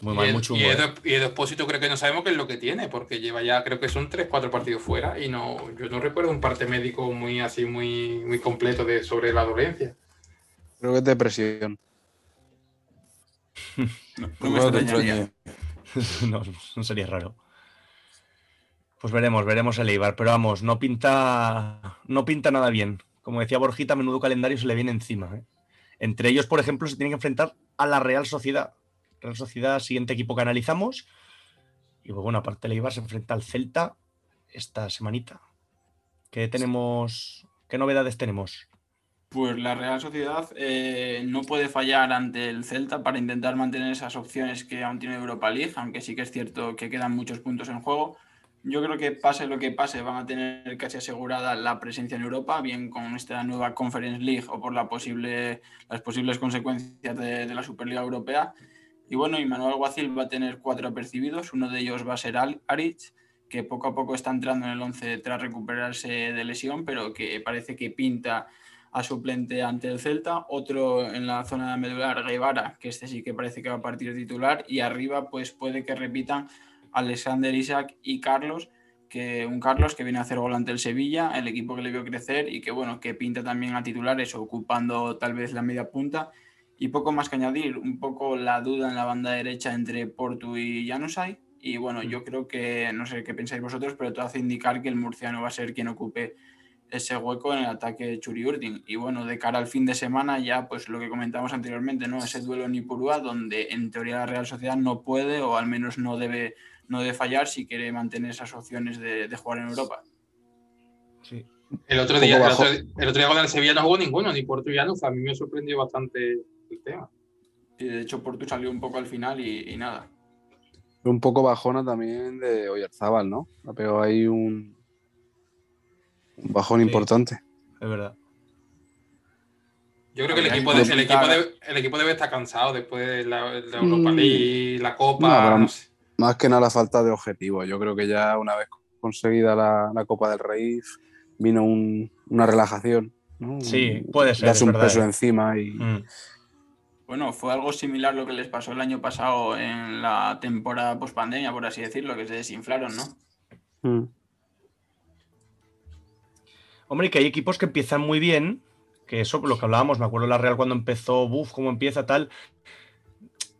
Muy mal, y mucho humor. Y el, Expósito creo que no sabemos qué es lo que tiene, porque lleva ya, creo que son tres, cuatro partidos fuera y no, yo no recuerdo un parte médico muy así, muy, muy completo de, sobre la dolencia. Creo que es depresión. no, no, me no, no sería raro. Pues veremos, veremos el Eibar, pero vamos, no pinta, no pinta nada bien. Como decía Borjita, menudo calendario se le viene encima. ¿eh? Entre ellos, por ejemplo, se tienen que enfrentar a la Real Sociedad. Real Sociedad, siguiente equipo que analizamos. Y pues, bueno, aparte el Eibar se enfrenta al Celta esta semanita. ¿Qué tenemos? ¿Qué novedades tenemos? Pues la Real Sociedad eh, no puede fallar ante el Celta para intentar mantener esas opciones que aún tiene Europa League, aunque sí que es cierto que quedan muchos puntos en juego. Yo creo que pase lo que pase, van a tener casi asegurada la presencia en Europa, bien con esta nueva Conference League o por la posible, las posibles consecuencias de, de la Superliga Europea. Y bueno, y Manuel Alguacil va a tener cuatro apercibidos. Uno de ellos va a ser Aritz, que poco a poco está entrando en el 11 tras recuperarse de lesión, pero que parece que pinta a suplente ante el Celta. Otro en la zona medular, Guevara, que este sí que parece que va a partir titular. Y arriba, pues puede que repitan Alexander Isaac y Carlos, que un Carlos que viene a hacer gol ante el Sevilla, el equipo que le vio crecer y que bueno, que pinta también a titulares, ocupando tal vez la media punta. Y poco más que añadir, un poco la duda en la banda derecha entre Portu y Janusay. Y bueno, yo creo que, no sé qué pensáis vosotros, pero todo hace indicar que el murciano va a ser quien ocupe ese hueco en el ataque de Churi Urdin. Y bueno, de cara al fin de semana, ya pues lo que comentamos anteriormente, ¿no? Ese duelo en Ipurúa, donde en teoría la Real Sociedad no puede o al menos no debe, no debe fallar si quiere mantener esas opciones de, de jugar en Europa. Sí. El otro, día, el, otro, el otro día con el Sevilla no jugó ninguno, ni Porto ni Llanuza. A mí me sorprendió bastante el tema. Y de hecho, Portu salió un poco al final y, y nada. Un poco bajona también de Oyarzábal, ¿no? Ha pegado ahí un, un bajón Sí. importante. Es verdad. Yo creo que el equipo, de- el, equipo debe, el equipo debe estar cansado después de la, de la Europa Mm. League, la Copa. No, pero- no sé. Más que nada la falta de objetivo. Yo creo que ya una vez conseguida la, la Copa del Rey vino un- una relajación. ¿no? Sí, puede ser, es un verdad, peso eh. encima y Mm. Bueno, fue algo similar lo que les pasó el año pasado en la temporada post-pandemia, por así decirlo, que se desinflaron, ¿no? Mm. Hombre, que hay equipos que empiezan muy bien, que eso, lo que hablábamos, me acuerdo la Real cuando empezó, buf, cómo empieza tal.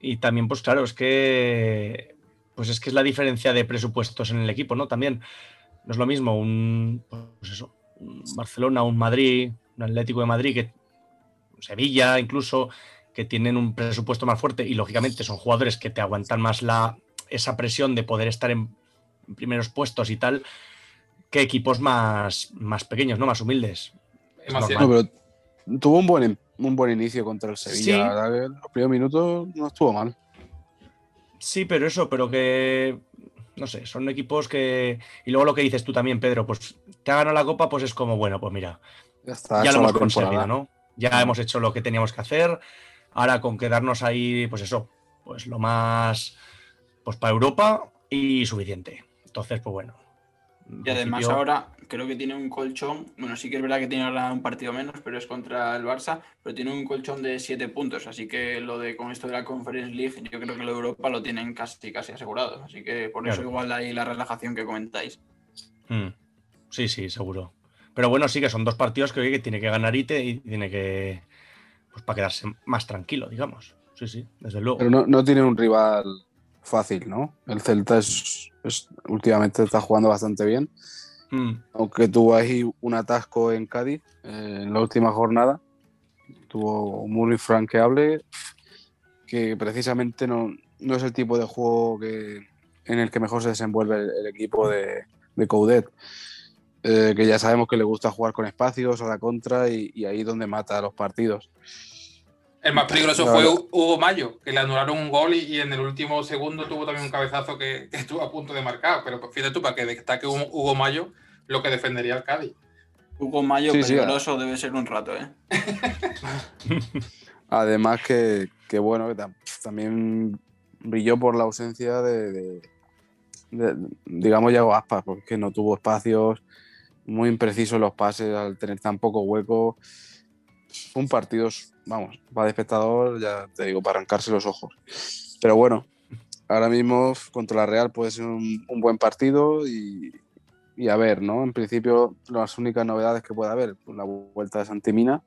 Y también, pues claro, es que pues es que es la diferencia de presupuestos en el equipo, ¿no? También no es lo mismo un pues eso, un Barcelona, un Madrid, un Atlético de Madrid, que Sevilla incluso, que tienen un presupuesto más fuerte y lógicamente son jugadores que te aguantan más la, esa presión de poder estar en primeros puestos y tal, que equipos más, más pequeños, ¿no? Más humildes. Es. No, pero tuvo un buen, un buen inicio contra el Sevilla. Sí. Los primeros minutos no estuvo mal. Sí, pero eso, pero que no sé, son equipos que. Y luego lo que dices tú también, Pedro, pues te ha ganado la copa, pues es como, bueno, pues mira, Ya está. ya lo hemos conseguido, temporada. ¿no? Ya hemos hecho lo que teníamos que hacer. Ahora con quedarnos ahí, pues eso, pues lo más. Pues para Europa y suficiente. Entonces, pues bueno. Y además principio- ahora creo que tiene un colchón, bueno, sí que es verdad que tiene ahora un partido menos, pero es contra el Barça, pero tiene un colchón de siete puntos, así que lo de con esto de la Conference League, yo creo que lo de Europa lo tienen casi casi asegurado, así que por eso igual hay la relajación que comentáis. Mm. Sí, sí, seguro. Pero bueno, sí que son dos partidos que, oye, que tiene que ganar y, te- y tiene que. Pues para quedarse más tranquilo, digamos. Sí, sí, desde luego. Pero no, no tiene un rival fácil, ¿no? El Celta es, es- últimamente está jugando bastante bien. Mm. Aunque tuvo ahí un atasco en Cádiz eh, en la última jornada. Tuvo muy franqueable que precisamente no, no es el tipo de juego que, en el que mejor se desenvuelve el, el equipo de, de Coudet. Eh, que ya sabemos que le gusta jugar con espacios a la contra y, y ahí donde mata a los partidos. El más peligroso fue. Hugo Mayo, que le anularon un gol y, y en el último segundo tuvo también un cabezazo que, que estuvo a punto de marcar. Pero pues, fíjate tú, para que destaque Hugo Hugo Mayo, lo que defendería el Cádiz. Hugo Mayo Sí, sí, peligroso debe ser un rato, ¿eh? Además que, que bueno, también brilló por la ausencia de, de- de, digamos, Yago Aspas, porque no tuvo espacios, muy imprecisos los pases al tener tan poco hueco. Fue un partido, vamos, para de espectador, ya te digo, para arrancarse los ojos. Pero bueno, ahora mismo contra la Real puede ser un, buen partido y, a ver, ¿no? En principio, las únicas novedades que puede haber, pues la vuelta de Santimina,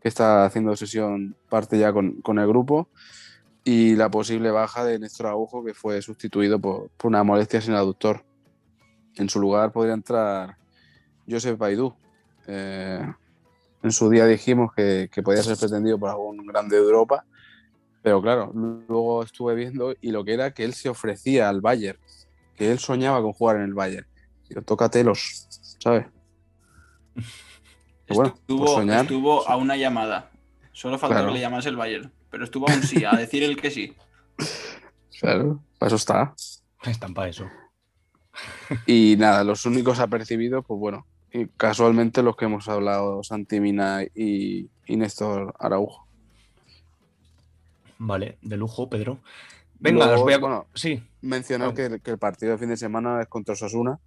que está haciendo sesión parte ya con, el grupo, y la posible baja de Néstor Agujo, que fue sustituido por, por una molestia sin aductor. En su lugar podría entrar Joseph Baidú. Eh, en su día dijimos que, que podía ser pretendido por algún grande de Europa, pero claro, luego estuve viendo y lo que era que él se ofrecía al Bayern, que él soñaba con jugar en el Bayern. Digo, tócatelos, ¿sabes? Bueno, por Estuvo, soñar. estuvo a una llamada. Solo faltó Claro. que le llamase el Bayern. Pero estuvo a un sí, a decir el que sí. Claro, para eso está. Están para eso. Y nada, los únicos apercibidos, pues bueno, y casualmente los que hemos hablado, Santi Mina y, y Néstor Araujo. Vale, de lujo, Pedro. Venga, Luego, os voy a... bueno, Sí, mencionar que, el- que el partido de fin de semana es contra Osasuna,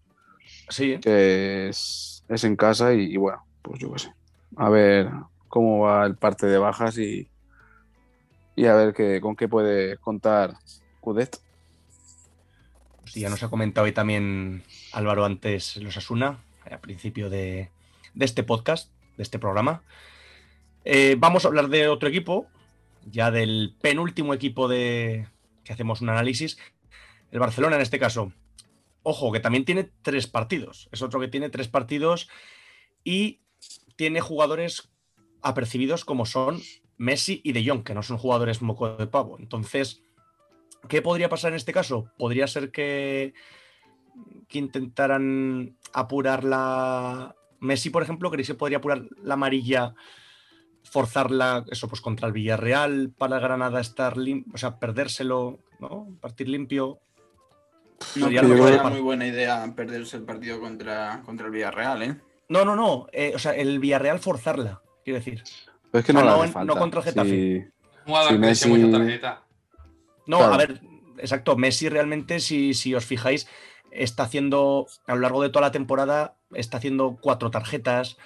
sí. que es, es en casa y, y bueno, pues yo qué sé. A ver cómo va el parte de bajas y, y a ver qué, con qué puede contar Cudet. Sí, ya nos ha comentado hoy también Álvaro antes los Asuna, al principio de, este podcast, de este programa. Eh, vamos a hablar de otro equipo, ya del penúltimo equipo de que hacemos un análisis, el Barcelona en este caso. Ojo, que también tiene tres partidos, es otro que tiene tres partidos y tiene jugadores apercibidos como son Messi y De Jong, que no son jugadores moco de pavo. Entonces, ¿Qué podría pasar en este caso? Podría ser que, que intentaran apurar la. Messi, por ejemplo, ¿creéis que podría apurar la amarilla, forzarla, eso, pues contra el Villarreal, para Granada estar limpio, o sea, perdérselo, ¿no? Partir limpio. No Sería creo que de muy buena idea perderse el partido contra, contra el Villarreal, ¿eh? No, no, no. eh, o sea, el Villarreal forzarla, quiero decir. Pero es que O sea, no, no falta. no contra el Getafe. Sí, Messi-. No, Claro. a ver, exacto. Messi realmente, si, si os fijáis, está haciendo, a lo largo de toda la temporada, está haciendo cuatro tarjetas.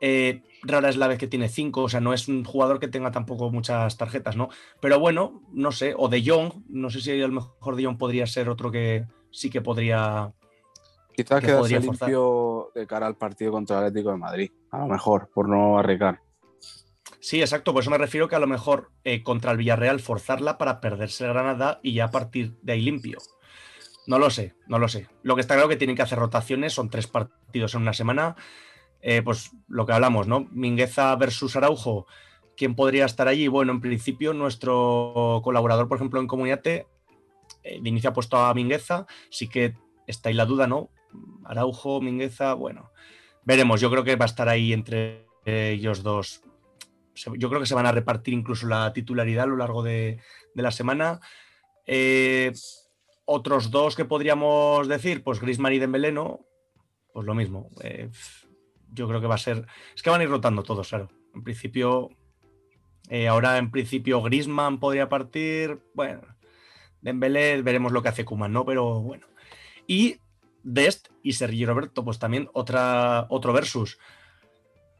eh, rara es la vez que tiene cinco, o sea, no es un jugador que tenga tampoco muchas tarjetas, ¿no? Pero bueno, no sé, o De Jong, no sé si a lo mejor De Jong podría ser otro que sí que podría. Quizás que quedarse limpio de cara al partido contra el Atlético de Madrid. A lo mejor, por no arriesgar. Sí, exacto, por eso me refiero que a lo mejor eh, contra el Villarreal forzarla para perderse el Granada y ya a partir de ahí limpio. No lo sé, no lo sé. Lo que está claro que tienen que hacer rotaciones, son tres partidos en una semana. Eh, pues lo que hablamos, ¿no? Mingueza versus Araujo. ¿Quién podría estar allí? Bueno, en principio, nuestro colaborador, por ejemplo, en Comuniate, eh, de inicio ha puesto a Mingueza. Sí que está ahí la duda, ¿no? Araujo, Mingueza, bueno. Veremos, yo creo que va a estar ahí entre ellos dos. Yo creo que se van a repartir incluso la titularidad a lo largo de, de la semana. Eh, otros dos que podríamos decir, pues Griezmann y Dembélé, ¿no? Pues lo mismo. eh, yo creo que va a ser. Es que van a ir rotando todos, claro. En principio. eh, ahora, en principio, Griezmann podría partir. Bueno, Dembélé, veremos lo que hace Kuman, ¿no? Pero bueno. Y Dest y Sergi Roberto, pues también otra, otro versus.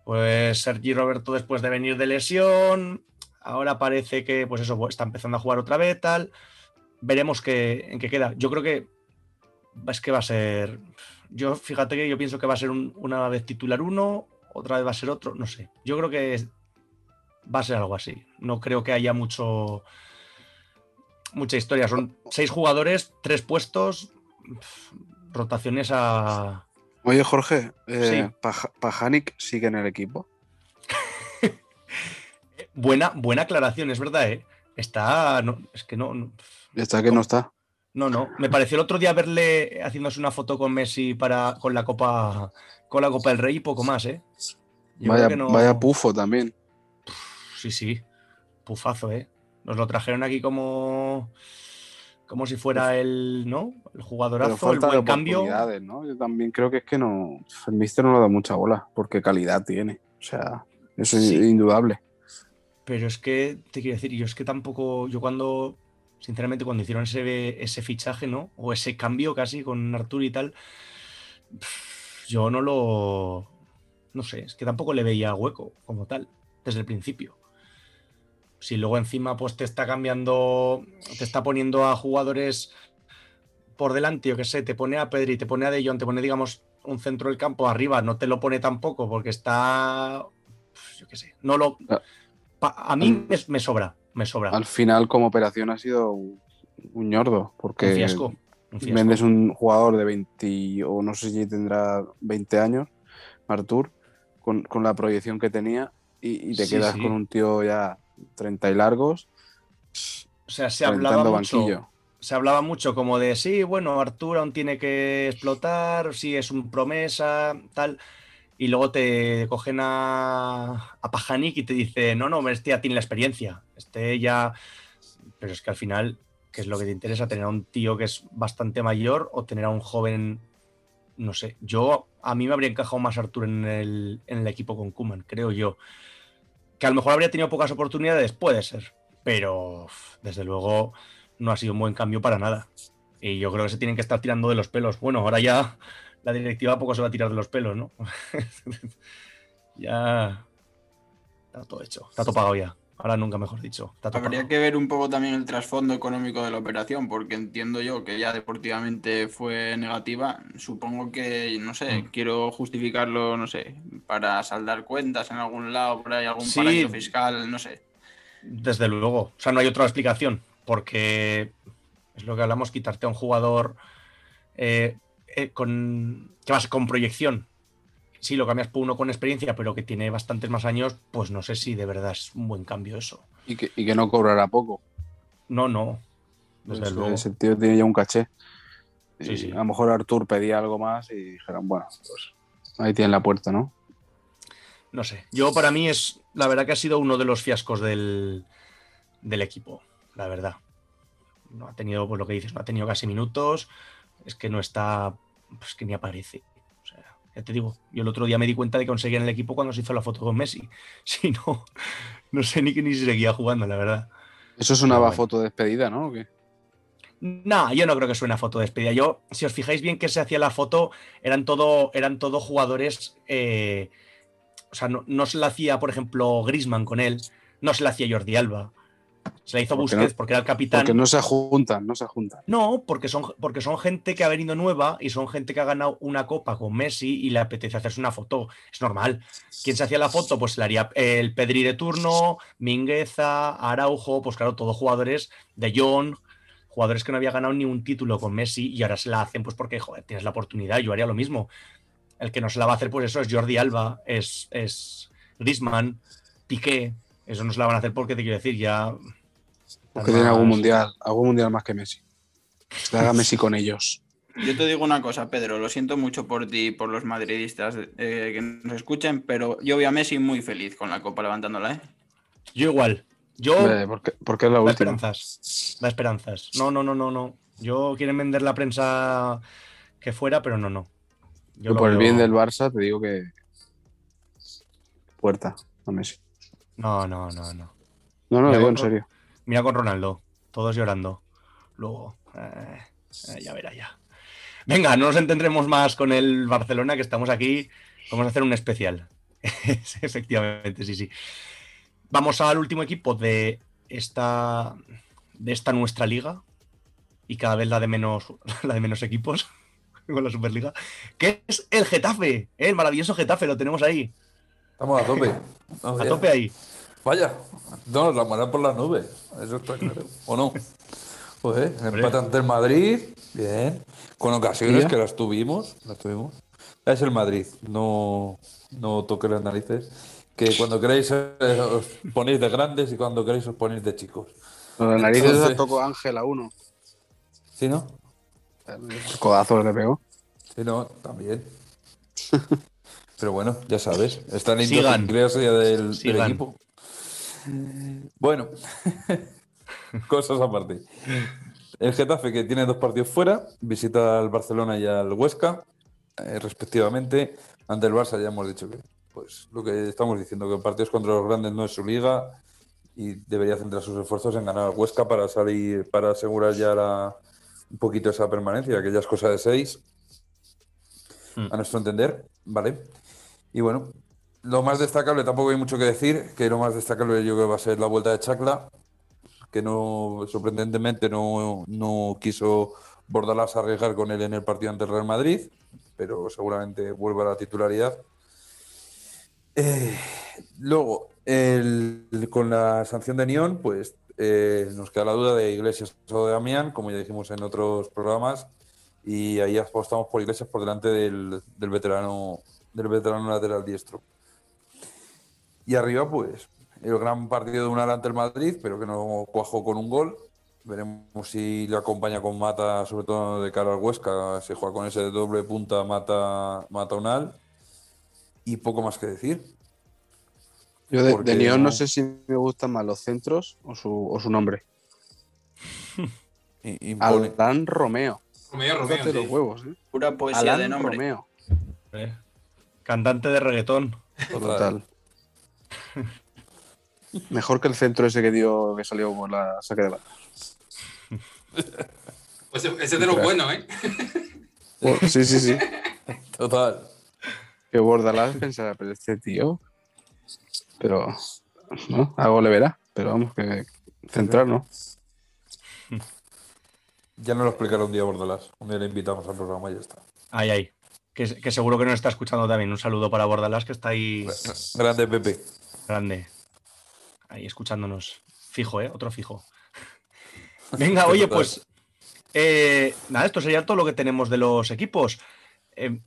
Pues Sergi Roberto, después de venir de lesión, ahora parece que, pues eso, está empezando a jugar otra vez, tal. Veremos qué, en qué queda. Yo creo que es que va a ser. Yo fíjate que yo pienso que va a ser un- una vez titular uno, otra vez va a ser otro, no sé. Yo creo que es- va a ser algo así. No creo que haya mucho mucha historia. Son seis jugadores, tres puestos, rotaciones a. Oye, Jorge, eh, Sí. Paj- Pajanic sigue en el equipo. Buena, buena aclaración, es verdad, ¿eh? Está. no, es que no, no. Está que no está. No, no. Me pareció el otro día verle haciéndose una foto con Messi para, con la Copa con la Copa del Rey y poco más, ¿eh? Yo Vaya, creo que no- vaya pufo también. Sí, sí. Pufazo, ¿eh? Nos lo trajeron aquí como. Como si fuera el. ¿No? El Pero jugadorazo, el de buen cambio. Yo también creo que es que no. El Mister no le da mucha bola, porque calidad tiene. O sea, eso es indudable. Pero es que, te quiero decir, yo es que tampoco. Yo cuando. Sinceramente, cuando hicieron ese, ese fichaje, ¿no? O ese cambio casi con Artur y tal. Yo no lo. No sé, es que tampoco le veía hueco como tal, desde el principio. Si luego encima pues te está cambiando, te está poniendo a jugadores por delante, yo qué sé, te pone a Pedri, te pone a De Jong, te pone, digamos, un centro del campo arriba, no te lo pone tampoco porque está, yo qué sé, no lo... Pa- a mí me, me sobra, me sobra. Al final, como operación, ha sido un, un ñordo, porque un fiasco. un fiasco. vendes un jugador de 20, o no sé si tendrá 20 años, Artur, con, con la proyección que tenía, y, y te Sí, quedas sí. con un tío ya 30 y largos, O sea, se hablaba mucho, banquillo. se hablaba mucho como de sí, bueno, Arturo aún tiene que explotar, sí, es un promesa, tal. Y luego te cogen a, a Pajanic y te dice, no, no, este ya tiene la experiencia. Este ya. Pero es que al final, ¿qué es lo que te interesa? ¿Tener a un tío que es bastante mayor o tener a un joven? No sé. Yo, a mí me habría encajado más Arturo en el, en el equipo con Kuman, creo yo. Que a lo mejor habría tenido pocas oportunidades, puede ser. pero desde luego no ha sido un buen cambio para nada. Y yo creo que se tienen que estar tirando de los pelos. Bueno, ahora ya la directiva poco se va a tirar de los pelos, ¿no? ya está todo hecho, está todo pagado ya. Ahora nunca mejor dicho. Está todo Habría pagado. que ver un poco también el trasfondo económico de la operación, porque entiendo yo que ya deportivamente fue negativa. Supongo que, no sé, Mm. quiero justificarlo, no sé, para saldar cuentas en algún lado, por ahí algún Sí. paraíso fiscal, no sé. Desde luego. O sea, no hay otra explicación. Porque es lo que hablamos, quitarte a un jugador eh, eh, con, vas con proyección. Sí, lo cambias por uno con experiencia, pero que tiene bastantes más años, pues no sé si de verdad es un buen cambio eso. Y que, y que no cobrará poco. No, no. Desde Ese- luego. Ese tío tiene ya un caché. Sí, sí. A lo mejor Artur pedía algo más y dijeron, bueno, pues ahí tienen la puerta, ¿no? No sé. Yo para mí es, la verdad que ha sido uno de los fiascos del, del equipo, la verdad. No ha tenido, pues lo que dices, no ha tenido casi minutos, es que no está, pues que ni aparece. O sea, ya te digo, yo el otro día me di cuenta de que conseguía en el equipo cuando se hizo la foto con Messi. Si no, no sé ni que ni si seguía jugando, la verdad. Eso es una bueno. foto de despedida, ¿no? ¿O qué? No, yo no creo que suene a foto de despedida. Yo, si os fijáis bien que se hacía la foto, eran todo, eran todo jugadores. eh, o sea, no, no se la hacía, por ejemplo, Grisman con él, no se la hacía Jordi Alba. Se la hizo Porque Busquets no- porque era el capitán. Porque no se juntan, no se juntan. No, porque son, porque son gente que ha venido nueva y son gente que ha ganado una copa con Messi y le apetece hacerse una foto. Es normal. ¿Quién se hacía la foto? Pues se la haría el Pedri de turno, Mingueza, Araujo, pues claro, todos jugadores de John, jugadores que no había ganado ni un título con Messi y ahora se la hacen pues porque, joder, tienes la oportunidad, yo haría lo mismo. El que no se la va a hacer, pues eso es Jordi Alba, es, es Griezmann, Piqué, eso no se la van a hacer porque te quiero decir, ya... Porque tiene algún mundial, algún mundial más que Messi. Que haga Messi con ellos. Yo te digo una cosa, Pedro, lo siento mucho por ti y por los madridistas eh, que nos escuchen, pero yo vi a Messi muy feliz con la copa levantándola, ¿eh? Yo igual. Yo... Porque, porque es la Da última. esperanzas. Da esperanzas. No, no, no, no, no. Yo quieren vender la prensa que fuera, pero no, no. Yo por el veo- bien del Barça te digo que. Puerta a Messi. No, no, no, no. No, no, digo en serio. Mira con Ronaldo. Todos llorando. Luego. eh, eh, ya verá ya. Venga, no nos entendremos más con el Barcelona, que estamos aquí. Vamos a hacer un especial. Efectivamente, sí, sí. Vamos al último equipo de esta, de esta nuestra liga. Y cada vez la de menos, la de menos equipos con la Superliga. Que es el Getafe. El maravilloso Getafe, lo tenemos ahí. Estamos a tope. Vamos A tope ahí. Vaya, no, la moral por las nubes. Eso está claro. ¿O no? Joder, empate ante el Madrid. Bien. Con ocasiones ¿Ya? que las tuvimos. Las tuvimos. Es el Madrid. No, no toqué las narices. Que cuando queréis eh, os ponéis de grandes y cuando queréis os ponéis de chicos. Los narices Entonces- tocó Ángel a uno. ¿Sí, no? Codazos le pegó. Sí, no, también. Pero bueno, ya sabes, está en del, del equipo. Bueno, cosas aparte. El Getafe, que tiene dos partidos fuera, visita al Barcelona y al Huesca, eh, respectivamente. Ante el Barça ya hemos dicho que, pues, lo que estamos diciendo, que partidos contra los grandes no es su liga y debería centrar sus esfuerzos en ganar al Huesca para salir, para asegurar ya la- un poquito esa permanencia, que ya es cosa de seis Hmm. a nuestro entender, ¿vale? Y bueno, lo más destacable, tampoco hay mucho que decir, que lo más destacable yo creo que va a ser la vuelta de Chacla, que no, sorprendentemente no, no quiso Bordalás arriesgar con él en el partido ante el Real Madrid, pero seguramente vuelva a la titularidad. Eh, luego, el- con la sanción de Nión, pues eh, nos queda la duda de Iglesias o de Damián, como ya dijimos en otros programas, y ahí apostamos por Iglesias por delante del, del veterano del veterano lateral diestro. Y arriba, pues, el gran partido de un ante el Madrid, pero que no cuajó con un gol. Veremos si le acompaña con Mata, sobre todo de cara al Huesca, si juega con ese doble punta Mata, Mata Unal. Y poco más que decir. Yo de, de León no sé si me gustan más los centros o su, o su nombre. Alan Romeo. Romeo, Romeo, los huevos, ¿eh? Pura poesía Alan de nombre. Romeo. Eh, Cantante de reggaetón. Total. Mejor que el centro ese que dio que salió por la saque de banda. Pues ese ese es de los buenos, ¿eh? Sí, sí, sí. Total. Que Bordalás pensará, pero este tío. Pero. ¿No? Algo le verá. Pero vamos, que centrar, ¿no? Ya nos lo explicará un día Bordalás. Un día le invitamos al programa y ya está. Ay, ay. Que, que seguro que nos está escuchando también. Un saludo para Bordalás, que está ahí Grande Pepe. Grande. Ahí escuchándonos. Fijo, ¿eh? Otro fijo. Venga, oye, pues. eh, nada, esto sería todo lo que tenemos de los equipos. Eh,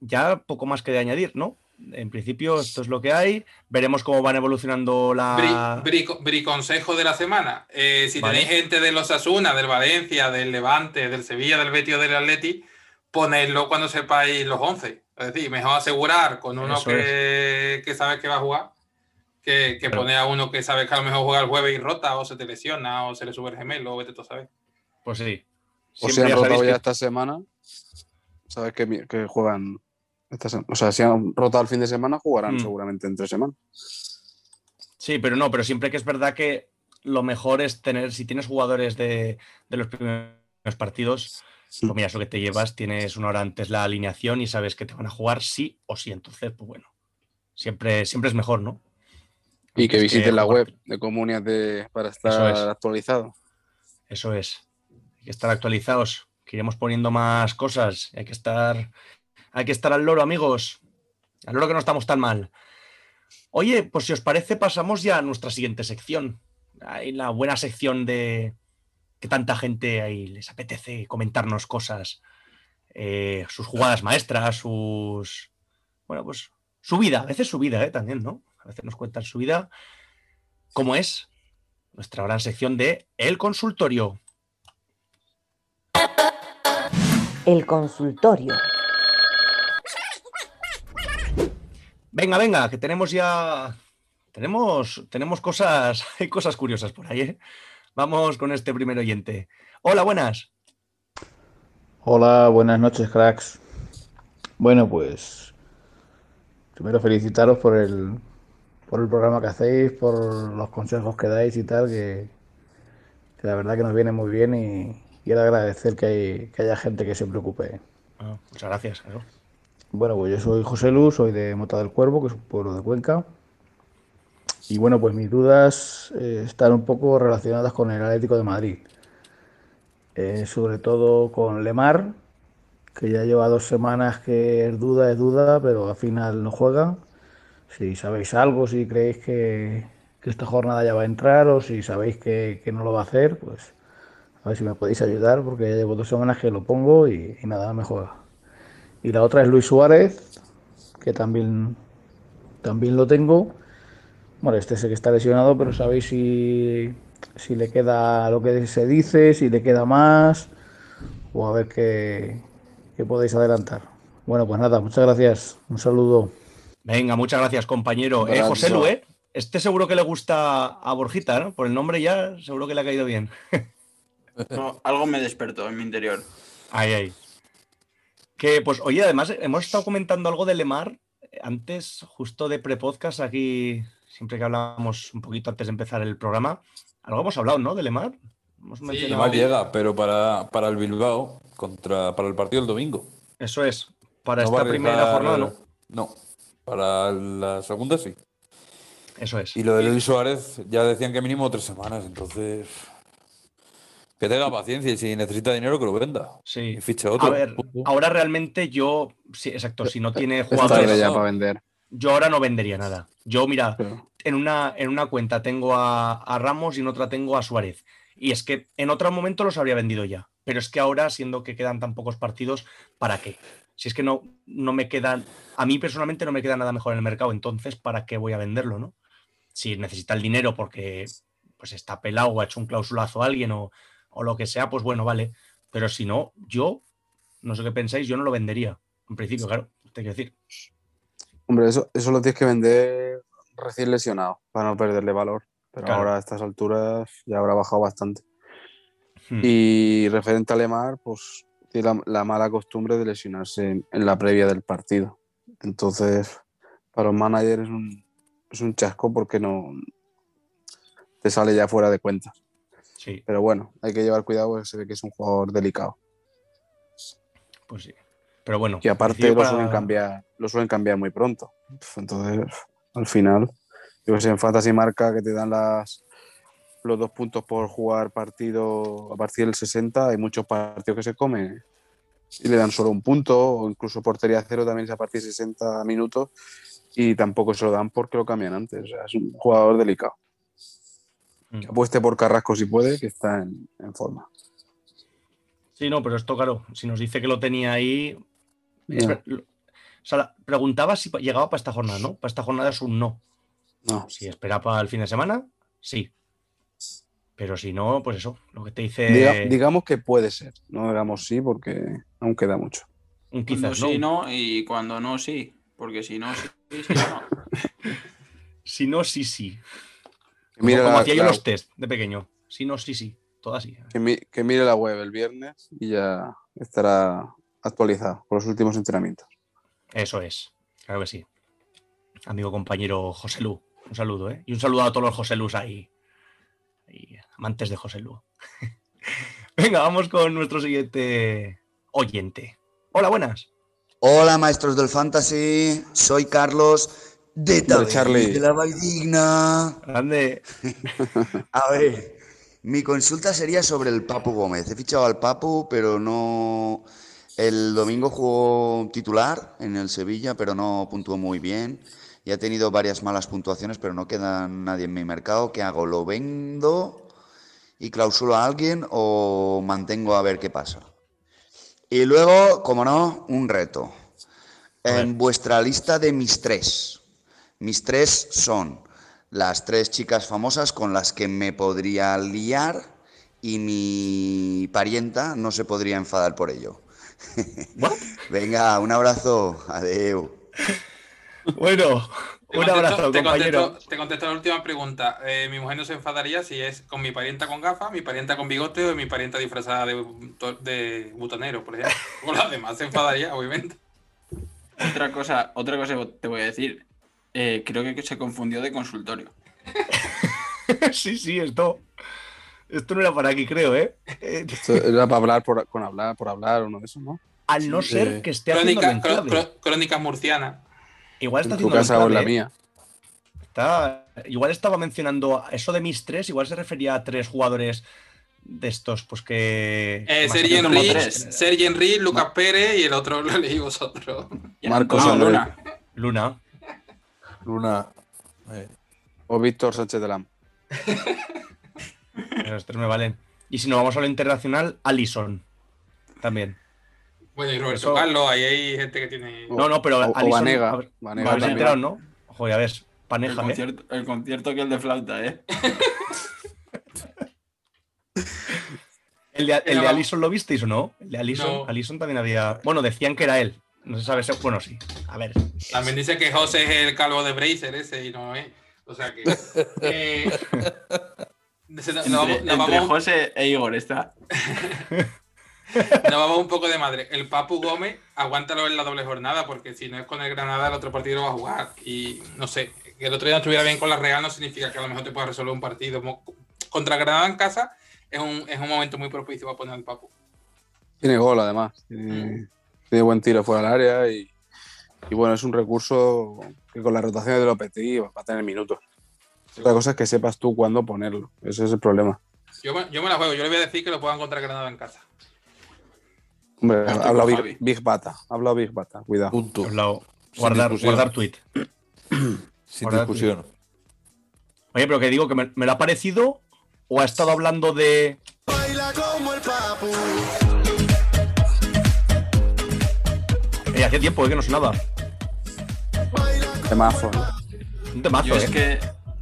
ya poco más que de añadir, ¿no? En principio, esto es lo que hay. Veremos cómo van evolucionando la. Bri, bri- briconsejo de la semana. Eh, si Vale. tenéis gente de los Asuna, del Valencia, del Levante, del Sevilla, del Betis o del Atleti, ponedlo cuando sepáis los 11. Es decir, mejor asegurar con uno que, que sabes que va a jugar que, que poner a uno que sabes que a lo mejor juega el jueves y rota o se te lesiona o se le sube el gemelo o vete tú a saber. Pues sí. O si han rotado ya que- esta semana, sabes que, juegan. Esta o sea, si han rotado el fin de semana, jugarán Mm. seguramente entre semanas. Sí, pero no, pero siempre que es verdad que lo mejor es tener, si tienes jugadores de, de los primeros partidos, pues mira, eso que te llevas, tienes una hora antes la alineación y sabes que te van a jugar sí o sí. Entonces, pues bueno, siempre, siempre es mejor, ¿no? Y que visiten la jugar- web de Comunias de, para Eso estar es. actualizado. Eso es. Hay que estar actualizados, que iremos poniendo más cosas. Hay que estar, hay que estar al loro, amigos. Al loro que no estamos tan mal. Oye, pues si os parece, pasamos ya a nuestra siguiente sección. Hay la buena sección de que tanta gente ahí les apetece comentarnos cosas, eh, sus jugadas maestras, sus. Bueno, pues su vida, a veces su vida, ¿eh? También, ¿no? A veces nos cuentan su vida. ¿Cómo es? Nuestra gran sección de El Consultorio. El consultorio. Venga, venga, que tenemos ya. Tenemos, tenemos cosas, hay cosas curiosas por ahí, ¿eh? Vamos con este primer oyente. Hola, buenas. Hola, buenas noches, cracks. Bueno, pues primero felicitaros por el, por el programa que hacéis, por los consejos que dais y tal, que, que la verdad que nos viene muy bien y quiero agradecer que, hay- que haya gente que se preocupe. Ah, muchas gracias. claro. Bueno, pues yo soy José Lu, soy de Mota del Cuervo, que es un pueblo de Cuenca. Y bueno, pues mis dudas eh, están un poco relacionadas con el Atlético de Madrid. Eh, sobre todo con Lemar, que ya lleva dos semanas que es duda, es duda, pero al final no juega. Si sabéis algo, si creéis que, que esta jornada ya va a entrar o si sabéis que, que no lo va a hacer, pues a ver si me podéis ayudar, porque ya llevo dos semanas que lo pongo y, nada, me juega. Y la otra es Luis Suárez, que también, también lo tengo. Bueno, este sé que está lesionado, pero sabéis si, si le queda lo que se dice, si le queda más, o a ver qué, qué podéis adelantar. Bueno, pues nada, muchas gracias. Un saludo. Venga, muchas gracias, compañero. Un Eh. José Lu, ¿eh? Este seguro que le gusta a Borjita, ¿no? Por el nombre ya, seguro que le ha caído bien. No, algo me despertó en mi interior. Ay, ay. Que, pues, oye, además, hemos estado comentando algo de Lemar eh, antes, justo de pre-podcast, aquí, siempre que hablamos un poquito antes de empezar el programa. Algo hemos hablado, ¿no? De Lemar. Hemos mencionado- Lemar llega, pero para, para el Bilbao, contra, para el partido del domingo. Eso es. Para No esta primera jornada, ¿no? No, para la segunda sí. Eso es. Y lo de Luis Suárez ya decían que mínimo tres semanas, entonces. Que tenga paciencia y si necesita dinero que lo venda. Sí. Y ficha otro. A ver, ahora realmente yo, sí, exacto, si no tiene jugadores, ya para vender. yo ahora no vendería nada. Yo, mira, en una, en una cuenta tengo a, a Ramos y en otra tengo a Suárez. Y es que en otro momento los habría vendido ya. Pero es que ahora, siendo que quedan tan pocos partidos, ¿para qué? Si es que no, no me quedan, a mí personalmente no me queda nada mejor en el mercado, entonces ¿para qué voy a venderlo, no? Si necesita el dinero porque pues está pelado o ha hecho un clausulazo a alguien o, o lo que sea, pues bueno, vale. Pero si no, yo, no sé qué pensáis, yo no lo vendería. En principio, claro, te quiero decir. Hombre, eso, eso lo tienes que vender recién lesionado para no perderle valor. Pero Claro. ahora a estas alturas ya habrá bajado bastante. Hmm. Y referente a Lemar, pues la, la mala costumbre de lesionarse en, en la previa del partido. Entonces, para los managers es un, es un chasco porque no, te sale ya fuera de cuenta. Sí, Pero bueno, hay que llevar cuidado porque se ve que es un jugador delicado. pues sí. Pero bueno. Y aparte lo para- suelen cambiar, lo suelen cambiar muy pronto. Entonces, al final, yo que sé, en Fantasy Marca que te dan las los dos puntos por jugar partido a partir del 60, hay muchos partidos que se comen y le dan solo un punto, o incluso portería cero también es a partir de 60 minutos y tampoco se lo dan porque lo cambian antes. O sea, es un jugador delicado. Mm. Que apueste por Carrasco si puede, que está en, en forma. Sí, no, pero esto, claro, si nos dice que lo tenía ahí. o sea, preguntaba si llegaba para esta jornada, ¿no? Para esta jornada es un no. No. Si espera para el fin de semana, sí. Pero si no, pues eso, lo que te dice. Diga- digamos que puede ser, no digamos sí porque aún queda mucho. un Cuando quizás, ¿no? sí, no, y cuando no, sí. Porque si no, sí, si no, no. Si no, sí, sí. Como, mire, como la, hacía yo los test de pequeño. Si no, sí, sí. Todo así. que mi- que mire la web el viernes y ya estará actualizado con los últimos entrenamientos. Eso es. Claro que sí. Amigo compañero José Lu. Un saludo, ¿eh? Y un saludo a todos los José Lus ahí. ahí, amantes de José Lu. Venga, vamos con nuestro siguiente oyente. Hola, buenas. Hola maestros del fantasy, soy Carlos de Charlie. de la Valdigna. Grande. A ver, mi consulta sería sobre el Papu Gómez. He fichado al Papu, pero no... El domingo jugó titular en el Sevilla, pero no puntuó muy bien. Y ha tenido varias malas puntuaciones, pero no queda nadie en mi mercado. ¿Qué hago? ¿Lo vendo y clausulo a alguien o mantengo a ver qué pasa? Y luego, como no, un reto. En vuestra lista de mis tres, mis tres son las tres chicas famosas con las que me podría liar y mi parienta no se podría enfadar por ello. Venga, un abrazo. Adeu. Bueno, Te un contesto- abrazo, te compañero. contesto, te contesto la última pregunta. Eh, mi mujer no se enfadaría si es con mi parienta con gafas, mi parienta con bigote o mi parienta disfrazada de, bu- de butonero, por ejemplo. Con las demás se enfadaría, obviamente. Otra cosa, otra cosa te voy a decir. Eh, creo que se confundió de consultorio. sí, sí, esto. Esto no era para aquí, creo, ¿eh? Esto era para hablar por, con hablar, por hablar, uno de esos, ¿no? Al no Sí. ser Eh, que esté haciendo Crónica, cro- crónicas murcianas. Igual está En tu haciendo casa o en la mía. Está, igual estaba mencionando eso de mis tres, igual se refería a tres jugadores de estos, pues que. Eh, Sergi Henry, Lucas Pérez y el otro lo leí vosotros. Marcos No. Luna. Luna. Luna. eh, O Víctor Sánchez de Lam. Los tres me valen. Y si nos vamos a lo internacional, Alison. También. Bueno, y Roberto Eso- Carlos, ahí hay gente que tiene. No, no, pero o- o Vanega. a ver, Vanega ¿Habéis también. enterado, no? Joder, a ver, El paneja, ¿eh? concierto, el concierto que el de flauta, ¿eh? ¿El de, el de Pero- Alison lo visteis o no? El de Alison, No. Alison también había. Bueno, decían que era él. No se sabe si. Bueno, sí. A ver. También dice que José es el calvo de Bracer ese y no es. O sea que. eh, vamos, nos entre vamos- José e Igor está. nos vamos un poco de madre. El Papu Gómez, aguántalo en la doble jornada, porque si no es con el Granada, el otro partido lo va a jugar. Y no sé, que el otro día no estuviera bien con la Real no significa que a lo mejor te pueda resolver un partido. Contra Granada en casa es un, es un momento muy propicio para poner al Papu. Tiene gol, además. Tiene, tiene buen tiro fuera del área y, y bueno, es un recurso que con las rotaciones de Lopetegui va a tener minutos. Otra cosa es que sepas tú cuándo ponerlo. Ese es el problema. Yo me, yo me la juego, yo le voy a decir que lo puedan contra Granada en casa. Hombre, Estoy ha con hablado Javi. Big, Big Bata. Ha hablado Big Bata. Cuidado. Punto. Sin guardar, discusión. guardar tweet. Sin Guardar discusión. Oye, pero que digo que me, me lo ha parecido o ha estado hablando de. Baila como el papu. Eh, hace tiempo eh, que no sonaba. Temazo. ¿no? Un temazo, Yo ¿eh? es que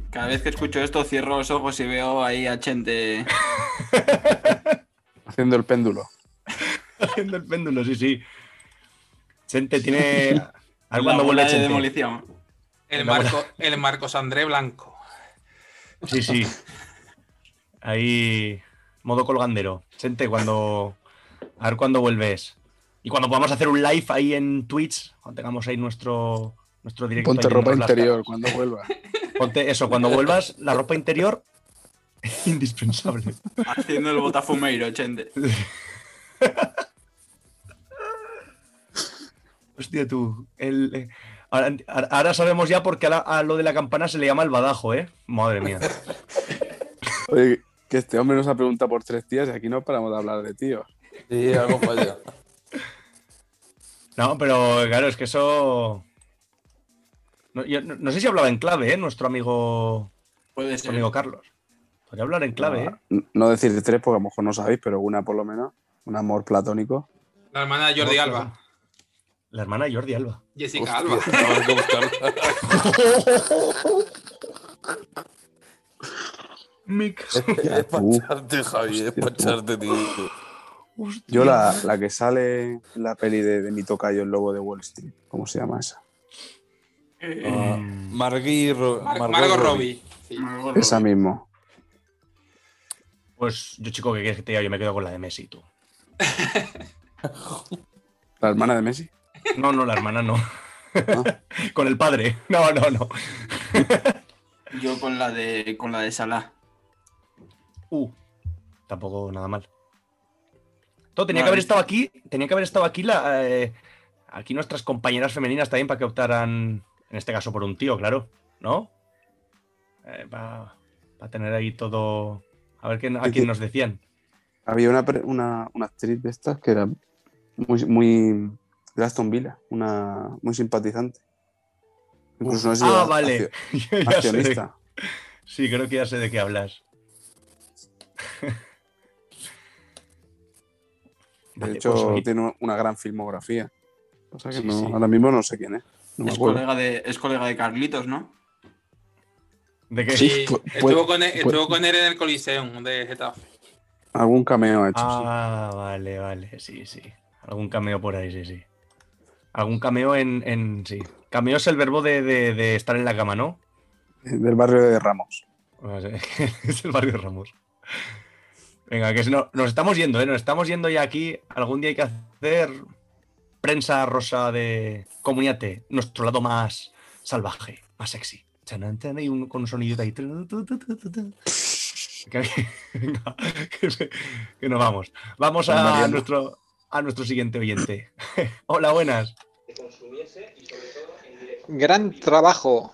cada vez que escucho esto cierro los ojos y veo ahí a Chente. Haciendo el péndulo. Haciendo el péndulo, sí, sí. Chente tiene. A ver la cuándo vuelve bola de Chente. demolición. El. Marco, el Marcos André Blanco. Sí, sí. Ahí. Modo colgandero. Chente, cuando. A ver cuándo vuelves. Y cuando podamos hacer un live ahí en Twitch, cuando tengamos ahí nuestro, nuestro directo. Ponte ropa las interior caras. cuando vuelva. Ponte eso, cuando vuelvas, la ropa interior Indispensable. Haciendo el botafumeiro, chente. Hostia, tú. el- eh, ahora, ahora sabemos ya por qué a, la- a lo de la campana se le llama el badajo, ¿eh? Madre mía. Oye, que este hombre nos ha preguntado por tres tías y aquí no paramos de hablar de tíos. Sí, algo falla. No, pero claro, es que eso. No, yo no- no sé si hablaba en clave, ¿eh? Nuestro amigo. Puede Nuestro ser. amigo Carlos. Podría hablar en clave, ¿eh? No, no decir tres porque a lo mejor no sabéis, pero una por lo menos. Un amor platónico. La hermana de Jordi No, Alba. La hermana de Jordi Alba. Jessica Hostia, Alba. Mix. Es para echarte, Javi, es para echarte, tío. Yo la, la que sale en la peli de, de mi tocayo, el lobo de Wall Street. ¿Cómo se llama esa? Ah, Margui Ro- Mar- Margot Margot Robbie. Robbie. Sí. Esa mismo. Pues yo, chico, que quieres que te diga? Yo me quedo con la de Messi, tú. La hermana de Messi. No, no, la hermana no. con el padre. No, no, no. Yo con la de con la de Salah. Uh, tampoco nada mal. Todo tenía que haber estado aquí. Tenía que haber estado aquí la. eh, aquí nuestras compañeras femeninas también para que optaran. En este caso por un tío, claro. ¿No? para tener ahí todo. A ver quién, a quién nos decían. Había una, una, una actriz de estas que era muy, muy de Aston Villa, una muy simpatizante. Incluso no sé si ah, vale. accio- de- accionista. Sí, creo que ya sé de qué hablas. De Vale, hecho, pues tiene una gran filmografía. O sea que Sí, no- sí. ahora mismo no sé quién es. No Es colega, de, es colega de Carlitos, ¿no? ¿De qué? Sí, con él, estuvo con él en el Coliseum de Getafe. Algún cameo ha hecho, Ah, vale, vale, sí, sí. Algún cameo por ahí, sí, sí. Algún cameo en. en sí. Cameo es el verbo de, de- de estar en la cama, ¿no? Del barrio de Ramos. Sea, es el barrio Ramos. Venga, que si no, nos estamos yendo, ¿eh? Nos estamos yendo ya aquí. Algún día hay que hacer prensa rosa de Comuniate, nuestro lado más salvaje, más sexy. Y un- con un sonidito ahí. Que, venga, que, que nos vamos. Vamos a nuestro, a nuestro siguiente oyente. Hola, buenas. Gran trabajo,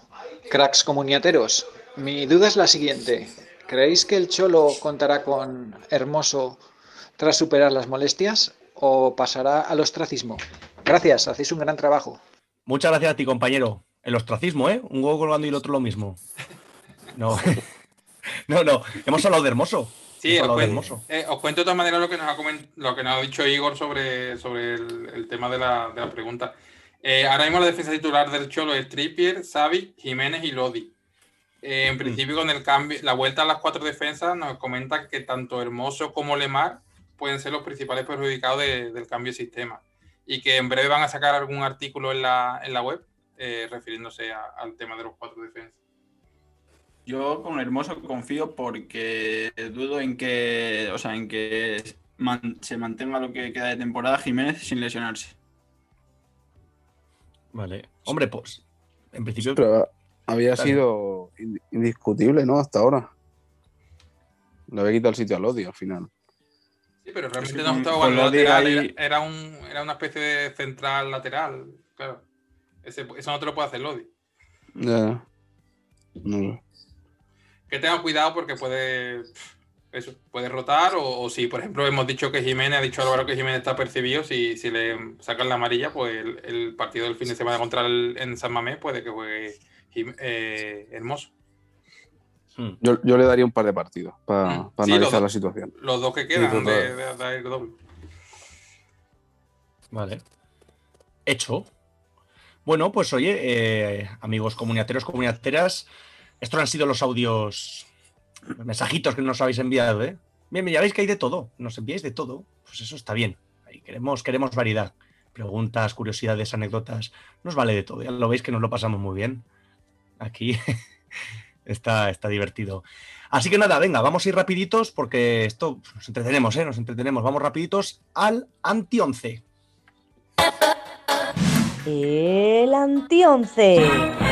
cracks comuniateros. Mi duda es la siguiente. ¿Creéis que el Cholo contará con Hermoso tras superar las molestias o pasará al ostracismo? Gracias, hacéis un gran trabajo. Muchas gracias a ti, compañero. El ostracismo, ¿eh? Un huevo colgando y el otro lo mismo. No, no, no. Hemos hablado de hermoso. Sí, os hablado de cuen- hermoso. eh, os cuento de todas maneras lo que nos ha, lo que nos ha dicho Igor sobre, sobre el, el tema de la, de la pregunta. Eh, ahora mismo la defensa titular del Cholo es Trippier, Xavi, Jiménez y Lodi. Eh, Mm. en principio, con el cambio, la vuelta a las cuatro defensas, nos comentan que tanto Hermoso como Lemar pueden ser los principales perjudicados de- del cambio de sistema. Y que en breve van a sacar algún artículo en la, en la web eh, refiriéndose a- al tema de los cuatro defensas. Yo con Hermoso confío porque dudo en que, o sea, en que man- se mantenga lo que queda de temporada Jiménez sin lesionarse. Vale. Hombre, pues. En principio. Pero había Claro. sido ind- indiscutible, ¿no? Hasta ahora. Le había quitado el sitio al odio al final. Sí, pero realmente que no con- estaba con jugando Lodi lateral, ahí- era, era un, era una especie de central lateral. Claro. Ese- eso no te lo puede hacer Lodi. Ya. No sé. Que tenga cuidado porque puede. Eso, puede rotar. O, o si, por ejemplo, hemos dicho que Jiménez, ha dicho Álvaro que Jiménez está percibido, si, si le sacan la amarilla, pues el, el partido del fin de semana contra el en San Mamés puede que juegue eh, Hermoso. hmm. Yo, yo le daría un par de partidos para Mm. Sí, los analizar dos. la situación. Los dos que quedan de, de- de ir doble. Vale. Hecho. Bueno, pues oye, eh, amigos comuniateros, comuniateras, estos han sido los audios, los mensajitos que nos habéis enviado, ¿eh? Bien, ya veis que hay de todo, nos enviáis de todo, pues eso está bien. Ahí queremos, queremos variedad. Preguntas, curiosidades, anécdotas, nos vale de todo, ya lo veis que nos lo pasamos muy bien. Aquí está, está divertido. Así que nada, venga, vamos a ir rapiditos porque esto pues, nos entretenemos, ¿eh? Nos entretenemos. Vamos rapiditos al anti-11. El anti-once.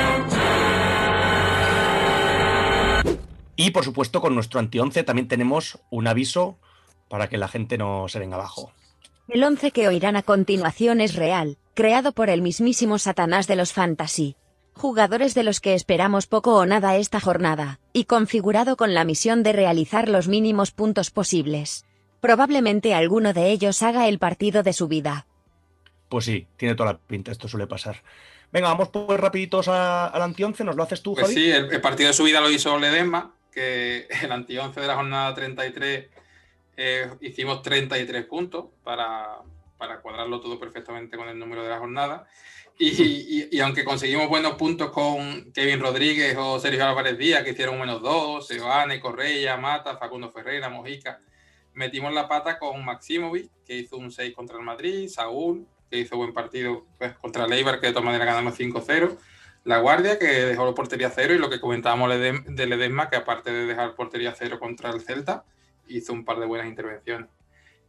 Y por supuesto, con nuestro anti-11 también tenemos un aviso para que la gente no se venga abajo. El 11 que oirán a continuación es real, creado por el mismísimo Satanás de los Fantasy. Jugadores de los que esperamos poco o nada esta jornada, y configurado con la misión de realizar los mínimos puntos posibles. Probablemente alguno de ellos haga el partido de su vida. Pues sí, tiene toda la pinta, esto suele pasar. Venga, vamos pues rapiditos al anti-11, ¿nos lo haces tú, Pues Javi? sí, el, el partido de subida lo hizo Ledesma, que el anti-11 de la jornada 33 eh, hicimos 33 puntos para, para cuadrarlo todo perfectamente con el número de la jornada. Y, y- y aunque conseguimos buenos puntos con Kevin Rodríguez o Sergio Álvarez Díaz, que hicieron menos dos, Seoane, Correia, Mata, Facundo Ferreira, Mojica, metimos la pata con Maximovic, que hizo un 6 contra el Madrid, Saúl, que hizo buen partido pues, contra el Eibar, que de todas maneras ganamos 5-0. La Guardia, que dejó la portería cero, y lo que comentábamos de Ledesma, que aparte de dejar portería cero contra el Celta, hizo un par de buenas intervenciones.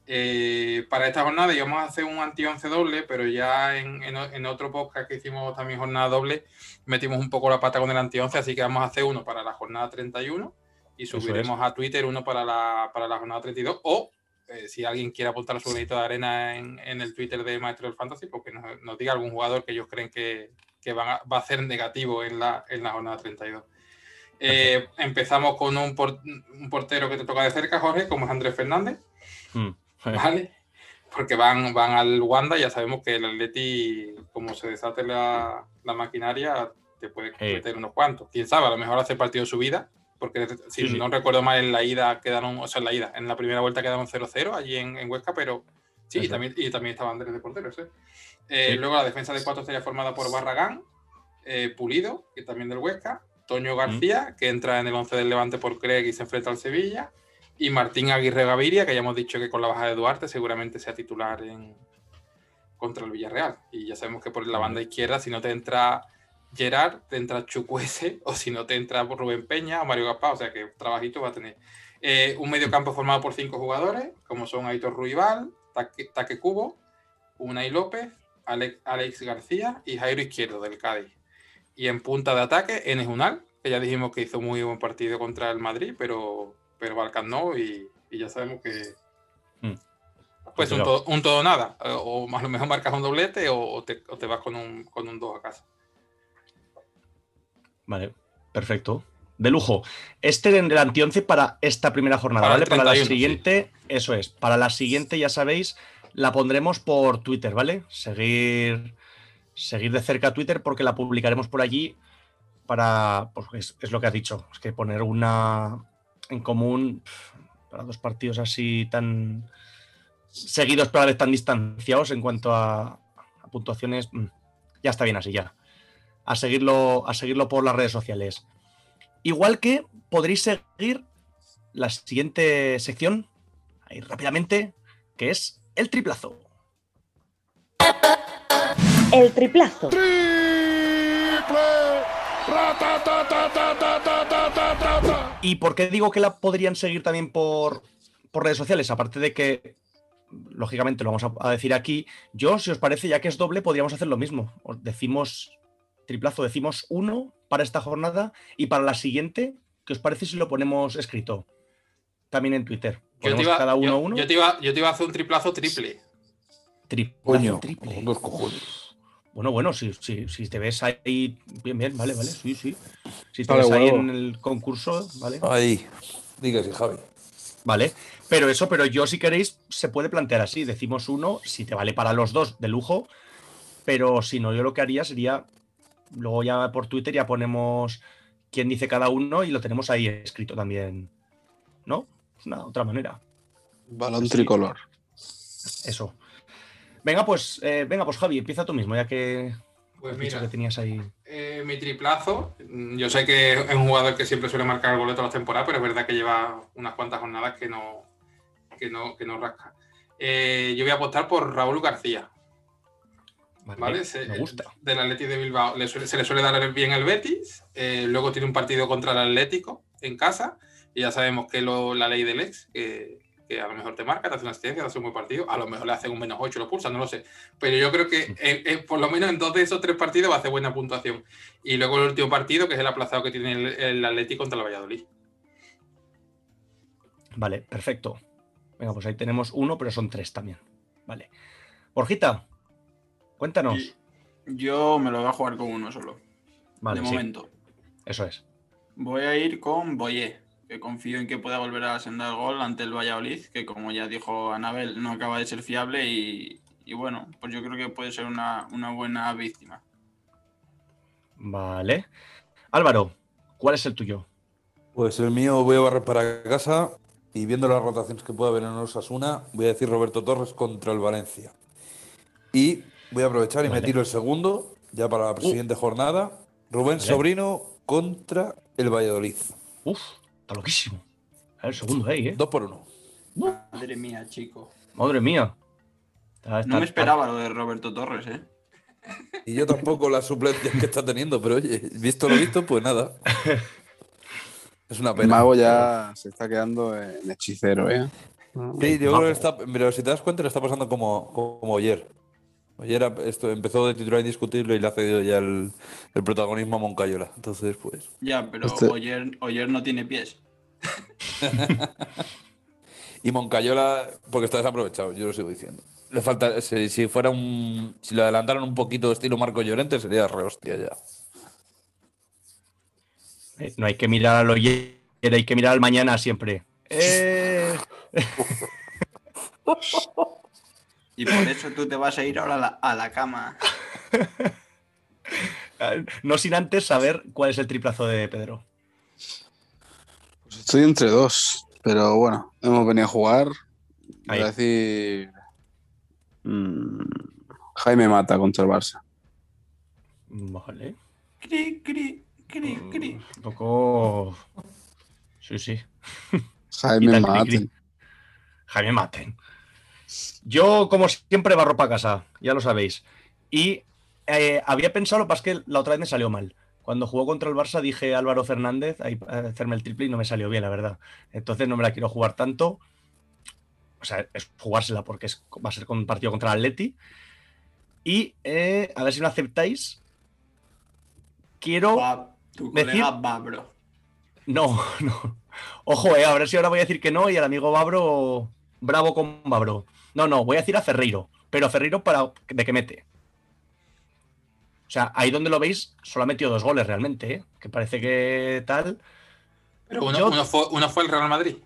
Eh, para esta jornada íbamos a hacer un anti-11 doble, pero ya en, en o- en otro podcast que hicimos también jornada doble, metimos un poco la pata con el anti-11, así que vamos a hacer uno para la jornada 31 y subiremos a Twitter uno para la, para la jornada 32 o eh, si alguien quiere apuntar su granito de arena en, en el Twitter de Maestro del Fantasy, porque nos, nos diga algún jugador que ellos creen que, que van a- va a ser negativo en la, en la jornada 32. Eh, empezamos con un, por- un portero que te toca de cerca, Jorge, como es Andrés Fernández, Mm. ¿vale? Porque van, van al Wanda, ya sabemos que el Atleti, como se desate la, la maquinaria, te puede Eh. meter unos cuantos. Quién sabe, a lo mejor hace partido su vida, porque si Sí, sí. no recuerdo mal, en la ida quedaron, o sea, en la ida, en la primera vuelta quedaron 0-0 allí en, en Huesca, pero sí, y también, y también estaba Andrés de portero, sí. Eh, Sí. Luego la defensa de cuatro estaría formada por Barragán, eh, Pulido, que también del Huesca, Toño García, que entra en el 11 del Levante por Craig y se enfrenta al Sevilla, y Martín Aguirre Gaviria, que ya hemos dicho que con la baja de Duarte seguramente sea titular en, contra el Villarreal. Y ya sabemos que por la banda izquierda, si no te entra Gerard, te entra Chucuese, o si no te entra Rubén Peña o Mario Gaspar, o sea que trabajito va a tener. Eh, un medio campo formado por cinco jugadores, como son Aitor Ruibal, Taque, Taque Cubo, Unai López, Alex, Alex García y Jairo Izquierdo del Cádiz. Y en punta de ataque, Enes Unal, que ya dijimos que hizo muy buen partido contra el Madrid, pero, pero Balkan no, y, y ya sabemos que, Mm. pues un todo, un todo nada. O a lo mejor marcas un doblete o, o te, o te vas con un, con un 2 a casa. Vale, perfecto. De lujo. Este es el anti-11 para esta primera jornada, Para ¿vale? para la 31, siguiente, eso es. Para la siguiente, ya sabéis, la pondremos por Twitter, ¿vale? Seguir, seguir de cerca Twitter porque la publicaremos por allí para. Pues es, es lo que has dicho. Es que poner una en común para dos partidos así tan seguidos, pero a la vez tan distanciados en cuanto a, a puntuaciones, mm, ya está bien así, ya a seguirlo, a seguirlo por las redes sociales. Igual que podréis seguir la siguiente sección, ahí rápidamente, que es el triplazo. El triplazo. ¿Y por qué digo que la podrían seguir también por, por redes sociales? Aparte de que, lógicamente, lo vamos a, a decir aquí, yo, si os parece, ya que es doble, podríamos hacer lo mismo. Os decimos triplazo, decimos uno para esta jornada y para la siguiente, ¿qué os parece si lo ponemos escrito? También en Twitter. Yo te, iba, cada uno yo- uno. yo te iba- yo te iba a hacer un triplazo triple. Triplazo Coño, triple. dos cojones. Bueno, bueno, si, si, si te ves ahí. Bien, bien, vale, vale, sí, sí. Si te Vale, ves ahí en el concurso, vale. Ahí. Dígase, Javi. Vale. Pero eso, pero yo, si queréis, se puede plantear así. Decimos uno, si te vale para los dos, de lujo. Pero si no, yo lo que haría sería. Luego ya por Twitter ya ponemos quién dice cada uno y lo tenemos ahí escrito también. ¿No? Es una otra manera. Balón tricolor. Eso. Venga, pues, eh, venga, pues Javi, empieza tú mismo, ya que Pues mira. que tenías ahí. Eh, mi triplazo, yo sé que es un jugador que siempre suele marcar goles todas las temporadas, pero es verdad que lleva unas cuantas jornadas que no, que no, que no rasca. Eh, yo voy a apostar por Raúl García. ¿Vale? Se- me gusta. Del Atleti de Bilbao. Le suele- se le suele dar bien el Betis. eh, luego tiene un partido contra el Atlético en casa. Y ya sabemos que lo- la ley del ex, que, que a lo mejor te marca, te hace una asistencia, te hace un buen partido. A lo mejor le hacen un menos 8 lo pulsan, no lo sé. Pero yo creo que en- en- por lo menos en dos de esos tres partidos va a hacer buena puntuación. Y luego el último partido, que es el aplazado que tiene el, el Atlético contra el Valladolid. Vale, perfecto. Venga, pues ahí tenemos uno, pero son tres también. Vale. Borjita, cuéntanos. Yo me lo voy a jugar con uno solo. Vale, de sí. momento. Eso es. Voy a ir con Boyé, que confío en que pueda volver a sendar gol ante el Valladolid, que como ya dijo Anabel, no acaba de ser fiable y, y bueno, pues yo creo que puede ser una, una buena víctima. Vale. Álvaro, ¿cuál es el tuyo? Pues el mío voy a barrer para casa y viendo las rotaciones que puede haber en Osasuna, voy a decir Roberto Torres contra el Valencia. Y voy a aprovechar y me tiro el segundo, ya para la siguiente jornada. Rubén Vale. Sobrino contra el Valladolid. Uf, está loquísimo. El segundo ahí, ¿eh? Dos por uno. Madre mía, chico. Madre mía. Está- está- No me esperaba lo de Roberto Torres, ¿eh? Y yo tampoco las suplencias que está teniendo, pero oye, visto lo visto, pues nada. Es una El pena. mago ya se está quedando en hechicero, ¿eh? Sí, yo creo que está, pero si te das cuenta, le está pasando como, como ayer. Ayer esto empezó de titular indiscutible y le ha cedido ya el, el protagonismo a Moncayola. Entonces, pues. Ya, pero Este- Oyer, Oyer no tiene pies. Y Moncayola, porque está desaprovechado, yo lo sigo diciendo. Le falta, si, si fuera un. Si lo adelantaran un poquito estilo Marco Llorente, sería re hostia ya. Eh, No hay que mirar al ayer, hay que mirar al mañana siempre. Eh, Y por eso tú te vas a ir ahora a la, a la cama. no sin antes saber cuál es el triplazo de Pedro. Estoy entre dos, pero bueno, hemos venido a jugar. Voy a decir. mm, Jaime Mata contra el Barça. Vale. Cri, cri, cri, cri. Un poco. Sí, sí. Jaime Maten. Jaime Maten. Yo, como siempre, barro para casa, ya lo sabéis. Y eh, había pensado, lo que pasa es que la otra vez me salió mal. Cuando jugó contra el Barça dije Álvaro Fernández ahí, a hacerme el triple y no me salió bien, la verdad. Entonces no me la quiero jugar tanto. O sea, es jugársela porque es, va a ser con un partido contra el Atleti. Y eh, a ver si lo aceptáis. Quiero. Va, tu decir- colega va, bro. No, no. Ojo, eh, a ver si ahora voy a decir que no y el amigo Babro, bravo con Babro. No, no, voy a decir a Ferreiro, pero a Ferreiro para de que mete. O sea, ahí donde lo veis, solo ha metido dos goles realmente, ¿eh? que parece que tal. Pero uno, Yo- uno fue, uno fue el Real Madrid.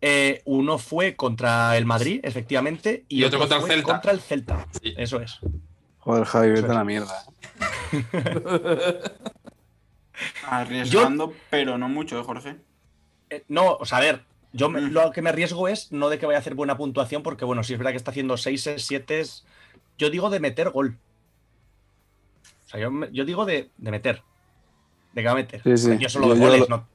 Eh, uno fue contra el Madrid, efectivamente, y, Y otro contra el Celta. Contra el Celta. Eso es. Joder, Javi, vete a la mierda. ¿eh? Arriesgando, pero no mucho, ¿eh, Jorge? Eh, no, o sea, a ver, yo me- Mm. lo que me arriesgo es no de que vaya a hacer buena puntuación, porque bueno, si es verdad que está haciendo 6, 7, yo digo de meter gol. O sea, yo, yo digo de, de meter. De que va a meter. Sí, sí. Yo solo Yo- de yo goles, lo- no,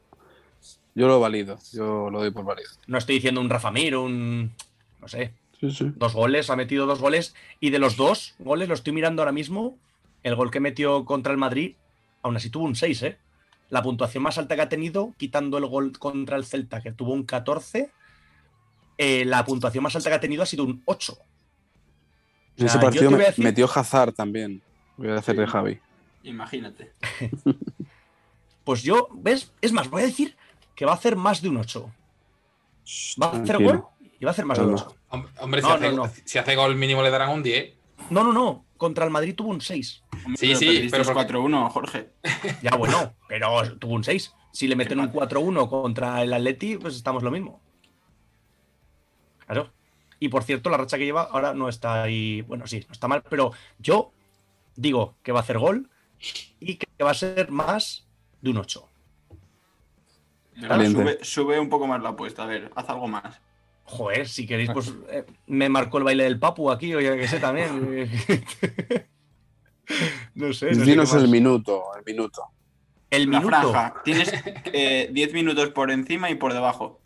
Yo lo valido, yo lo doy por válido. no estoy diciendo un Rafa Mir, un. No sé. Sí, sí. Dos goles, ha metido dos goles. Y de los dos goles, lo estoy mirando ahora mismo. El gol que metió contra el Madrid, aún así tuvo un 6, ¿eh? La puntuación más alta que ha tenido, quitando el gol contra el Celta, que tuvo un 14, eh, la puntuación más alta que ha tenido ha sido un 8. O En ese sea, yo partido me- decir- metió Hazard también. Voy a hacer de Javi. Imagínate. Pues yo, ¿ves? Es más, voy a decir que va a hacer más de un 8. Va a hacer tranquilo. gol y va a hacer más de un Calma. 8. Hombre, hombre, No, si, hace, no, no. si hace gol mínimo le darán un 10. No, no, no. Contra el Madrid tuvo un 6. Sí, sí, pero porque- 4-1, Jorge. Ya, bueno, pero tuvo un 6. Si le meten un 4-1 contra el Atleti, pues estamos lo mismo. Claro. Y por cierto, la racha que lleva ahora no está ahí. Bueno, sí, no está mal, pero yo digo que va a hacer gol y que va a ser más de un 8. Valiente. Sube, sube un poco más la apuesta, a ver, haz algo más. Joder, si queréis, pues eh, me marcó el baile del Papu aquí, o ya que sé también. no sé. no sé Dinos el minuto, el minuto. El La minuto. franja. Tienes eh, 10 minutos por encima y por debajo.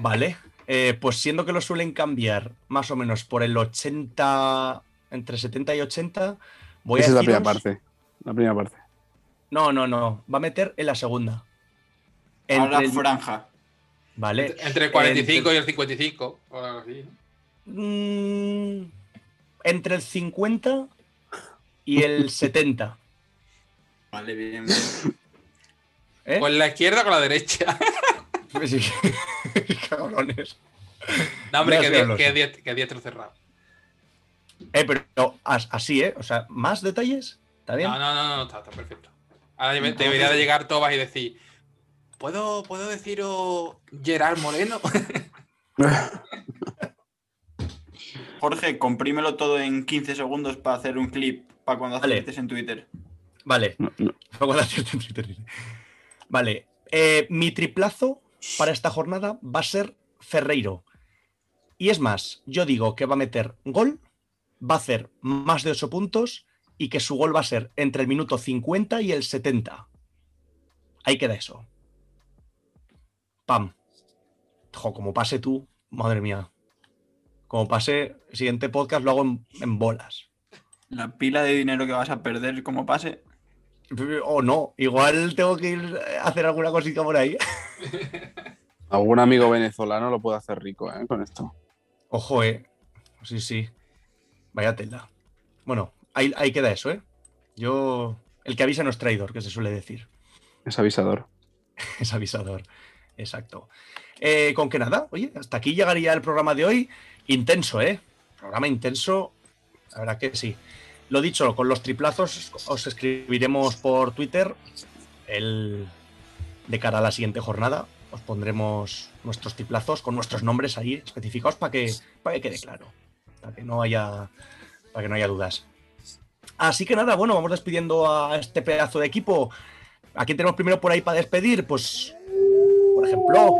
Vale. Eh, pues siendo que lo suelen cambiar más o menos por el 80, entre 70 y 80, voy Esa a es la primera parte. La primera parte. No, no, no. Va a meter en la segunda. Ahora el- franja. Vale. Entre el 45 y el 55. o algo así, ¿no? Mm, entre el 50 y el 70. Vale, bien, bien. ¿eh? Con la izquierda o con la derecha. Pues sí. Cabrones. No, hombre, que, sé, die- lo que, sé. die- que diestro cerrado. Eh, pero as- así, ¿eh? O sea, ¿más detalles? ¿Está bien? No, no, no, no, está, está perfecto. Ahora debe- debería de llegar Tobas y decir, ¿puedo, ¿puedo deciros Gerard Moreno? Jorge, comprímelo todo en 15 segundos para hacer un clip para cuando Vale. aciertes en Twitter. Vale. Luego de hacerte un Twitter. Vale. eh, mi triplazo para esta jornada va a ser Ferreiro. Y es más, yo digo que va a meter gol, va a hacer más de 8 puntos y que su gol va a ser entre el minuto 50 y el 70. Ahí queda eso. Pam. Jo, como pase tú, madre mía. Como pase, el siguiente podcast lo hago en, en bolas. La pila de dinero que vas a perder como pase. O no, igual tengo que ir a hacer alguna cosita por ahí. Algún amigo venezolano lo puede hacer rico ¿eh? con esto. Ojo, eh. Sí, sí. Vaya tela. Bueno, ahí, ahí queda eso, ¿eh? Yo. El que avisa no es traidor, que se suele decir. Es avisador. Es avisador. Exacto. Eh, con que nada, oye, hasta aquí llegaría el programa de hoy. Intenso, ¿eh? Programa intenso. La verdad que sí. Lo dicho, con los triplazos os escribiremos por Twitter el de cara a la siguiente jornada. Os pondremos nuestros triplazos con nuestros nombres ahí especificados para que, para que quede claro. Para que no haya. Para que no haya dudas. Así que nada, bueno, vamos despidiendo a este pedazo de equipo. ¿A quién tenemos primero por ahí para despedir? Pues, por ejemplo,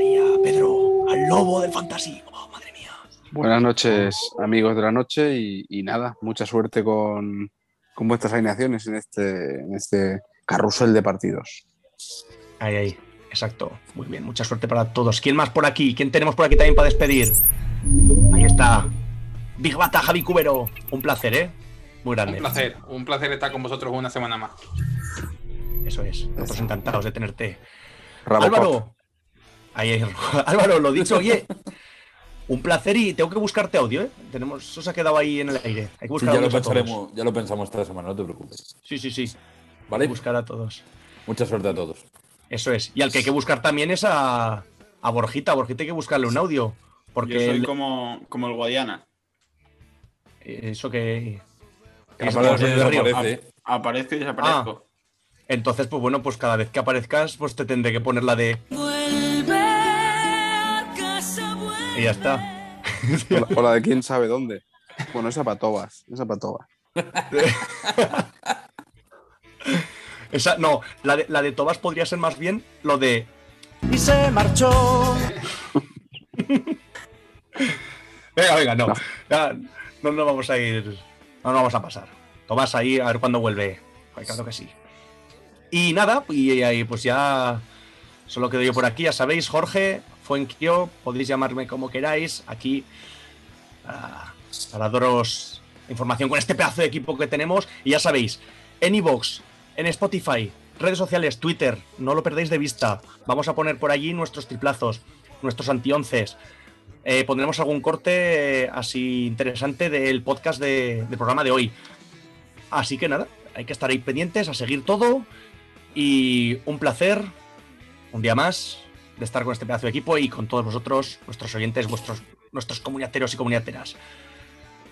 ahí a Pedro, al lobo del fantasy. Oh, madre mía. Buenas noches, amigos de la noche, y, y nada, mucha suerte con, con vuestras alineaciones en este, en este carrusel de partidos. Ahí, ahí, exacto. Muy bien, mucha suerte para todos. ¿Quién más por aquí? ¿Quién tenemos por aquí también para despedir? Ahí está. Big Bata, Javi Cubero. Un placer, ¿eh? Muy grande. Un placer, un placer estar con vosotros una semana más. Eso es. Nosotros encantados de tenerte. Robocop. Álvaro. Ahí, ahí. Álvaro, lo dicho, oye. Un placer y tengo que buscarte audio, ¿eh? Tenemos, eso se ha quedado ahí en el aire. Hay que Sí, buscar ya, lo pensaremos, ya lo pensamos esta semana, no te preocupes. Sí, sí, sí. ¿Vale? Buscar a todos. Mucha suerte a todos. Eso es. Y al que hay que buscar también es a, a Borjita. A Borjita hay que buscarle un audio. Porque Yo soy el- como, como el Guadiana. eso que. que Aparece desaparece. Aparezco y desaparezco. Entonces, pues bueno, pues cada vez que aparezcas, pues te tendré que poner la de. Vuelve a casa, vuelve. Y ya está. O la, o la de quién sabe dónde. Bueno, esa para Tobas, esa para Tobas. Esa, no, la de, la de Tobas podría ser más bien lo de. Y se marchó. Venga, venga, no. Ya, no nos vamos a ir. No nos vamos a pasar. Tobas ahí a ver cuándo vuelve. Ay, claro que sí. Y nada, y ahí pues ya. Solo quedo yo por aquí, ya sabéis, Jorge, Fuenquio, podéis llamarme como queráis. Aquí. ah, para daros información con este pedazo de equipo que tenemos. Y ya sabéis, en iVoox, en Spotify, redes sociales, Twitter, no lo perdáis de vista. Vamos a poner por allí nuestros triplazos, nuestros antionces. Eh, pondremos algún corte eh, así interesante del podcast de- del programa de hoy. Así que nada, hay que estar ahí pendientes, a seguir todo. Y un placer, un día más, de estar con este pedazo de equipo y con todos vosotros, nuestros oyentes, vuestros, nuestros comuniateros y comuniateras.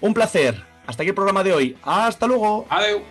Un placer. Hasta aquí el programa de hoy. Hasta luego. Adiós.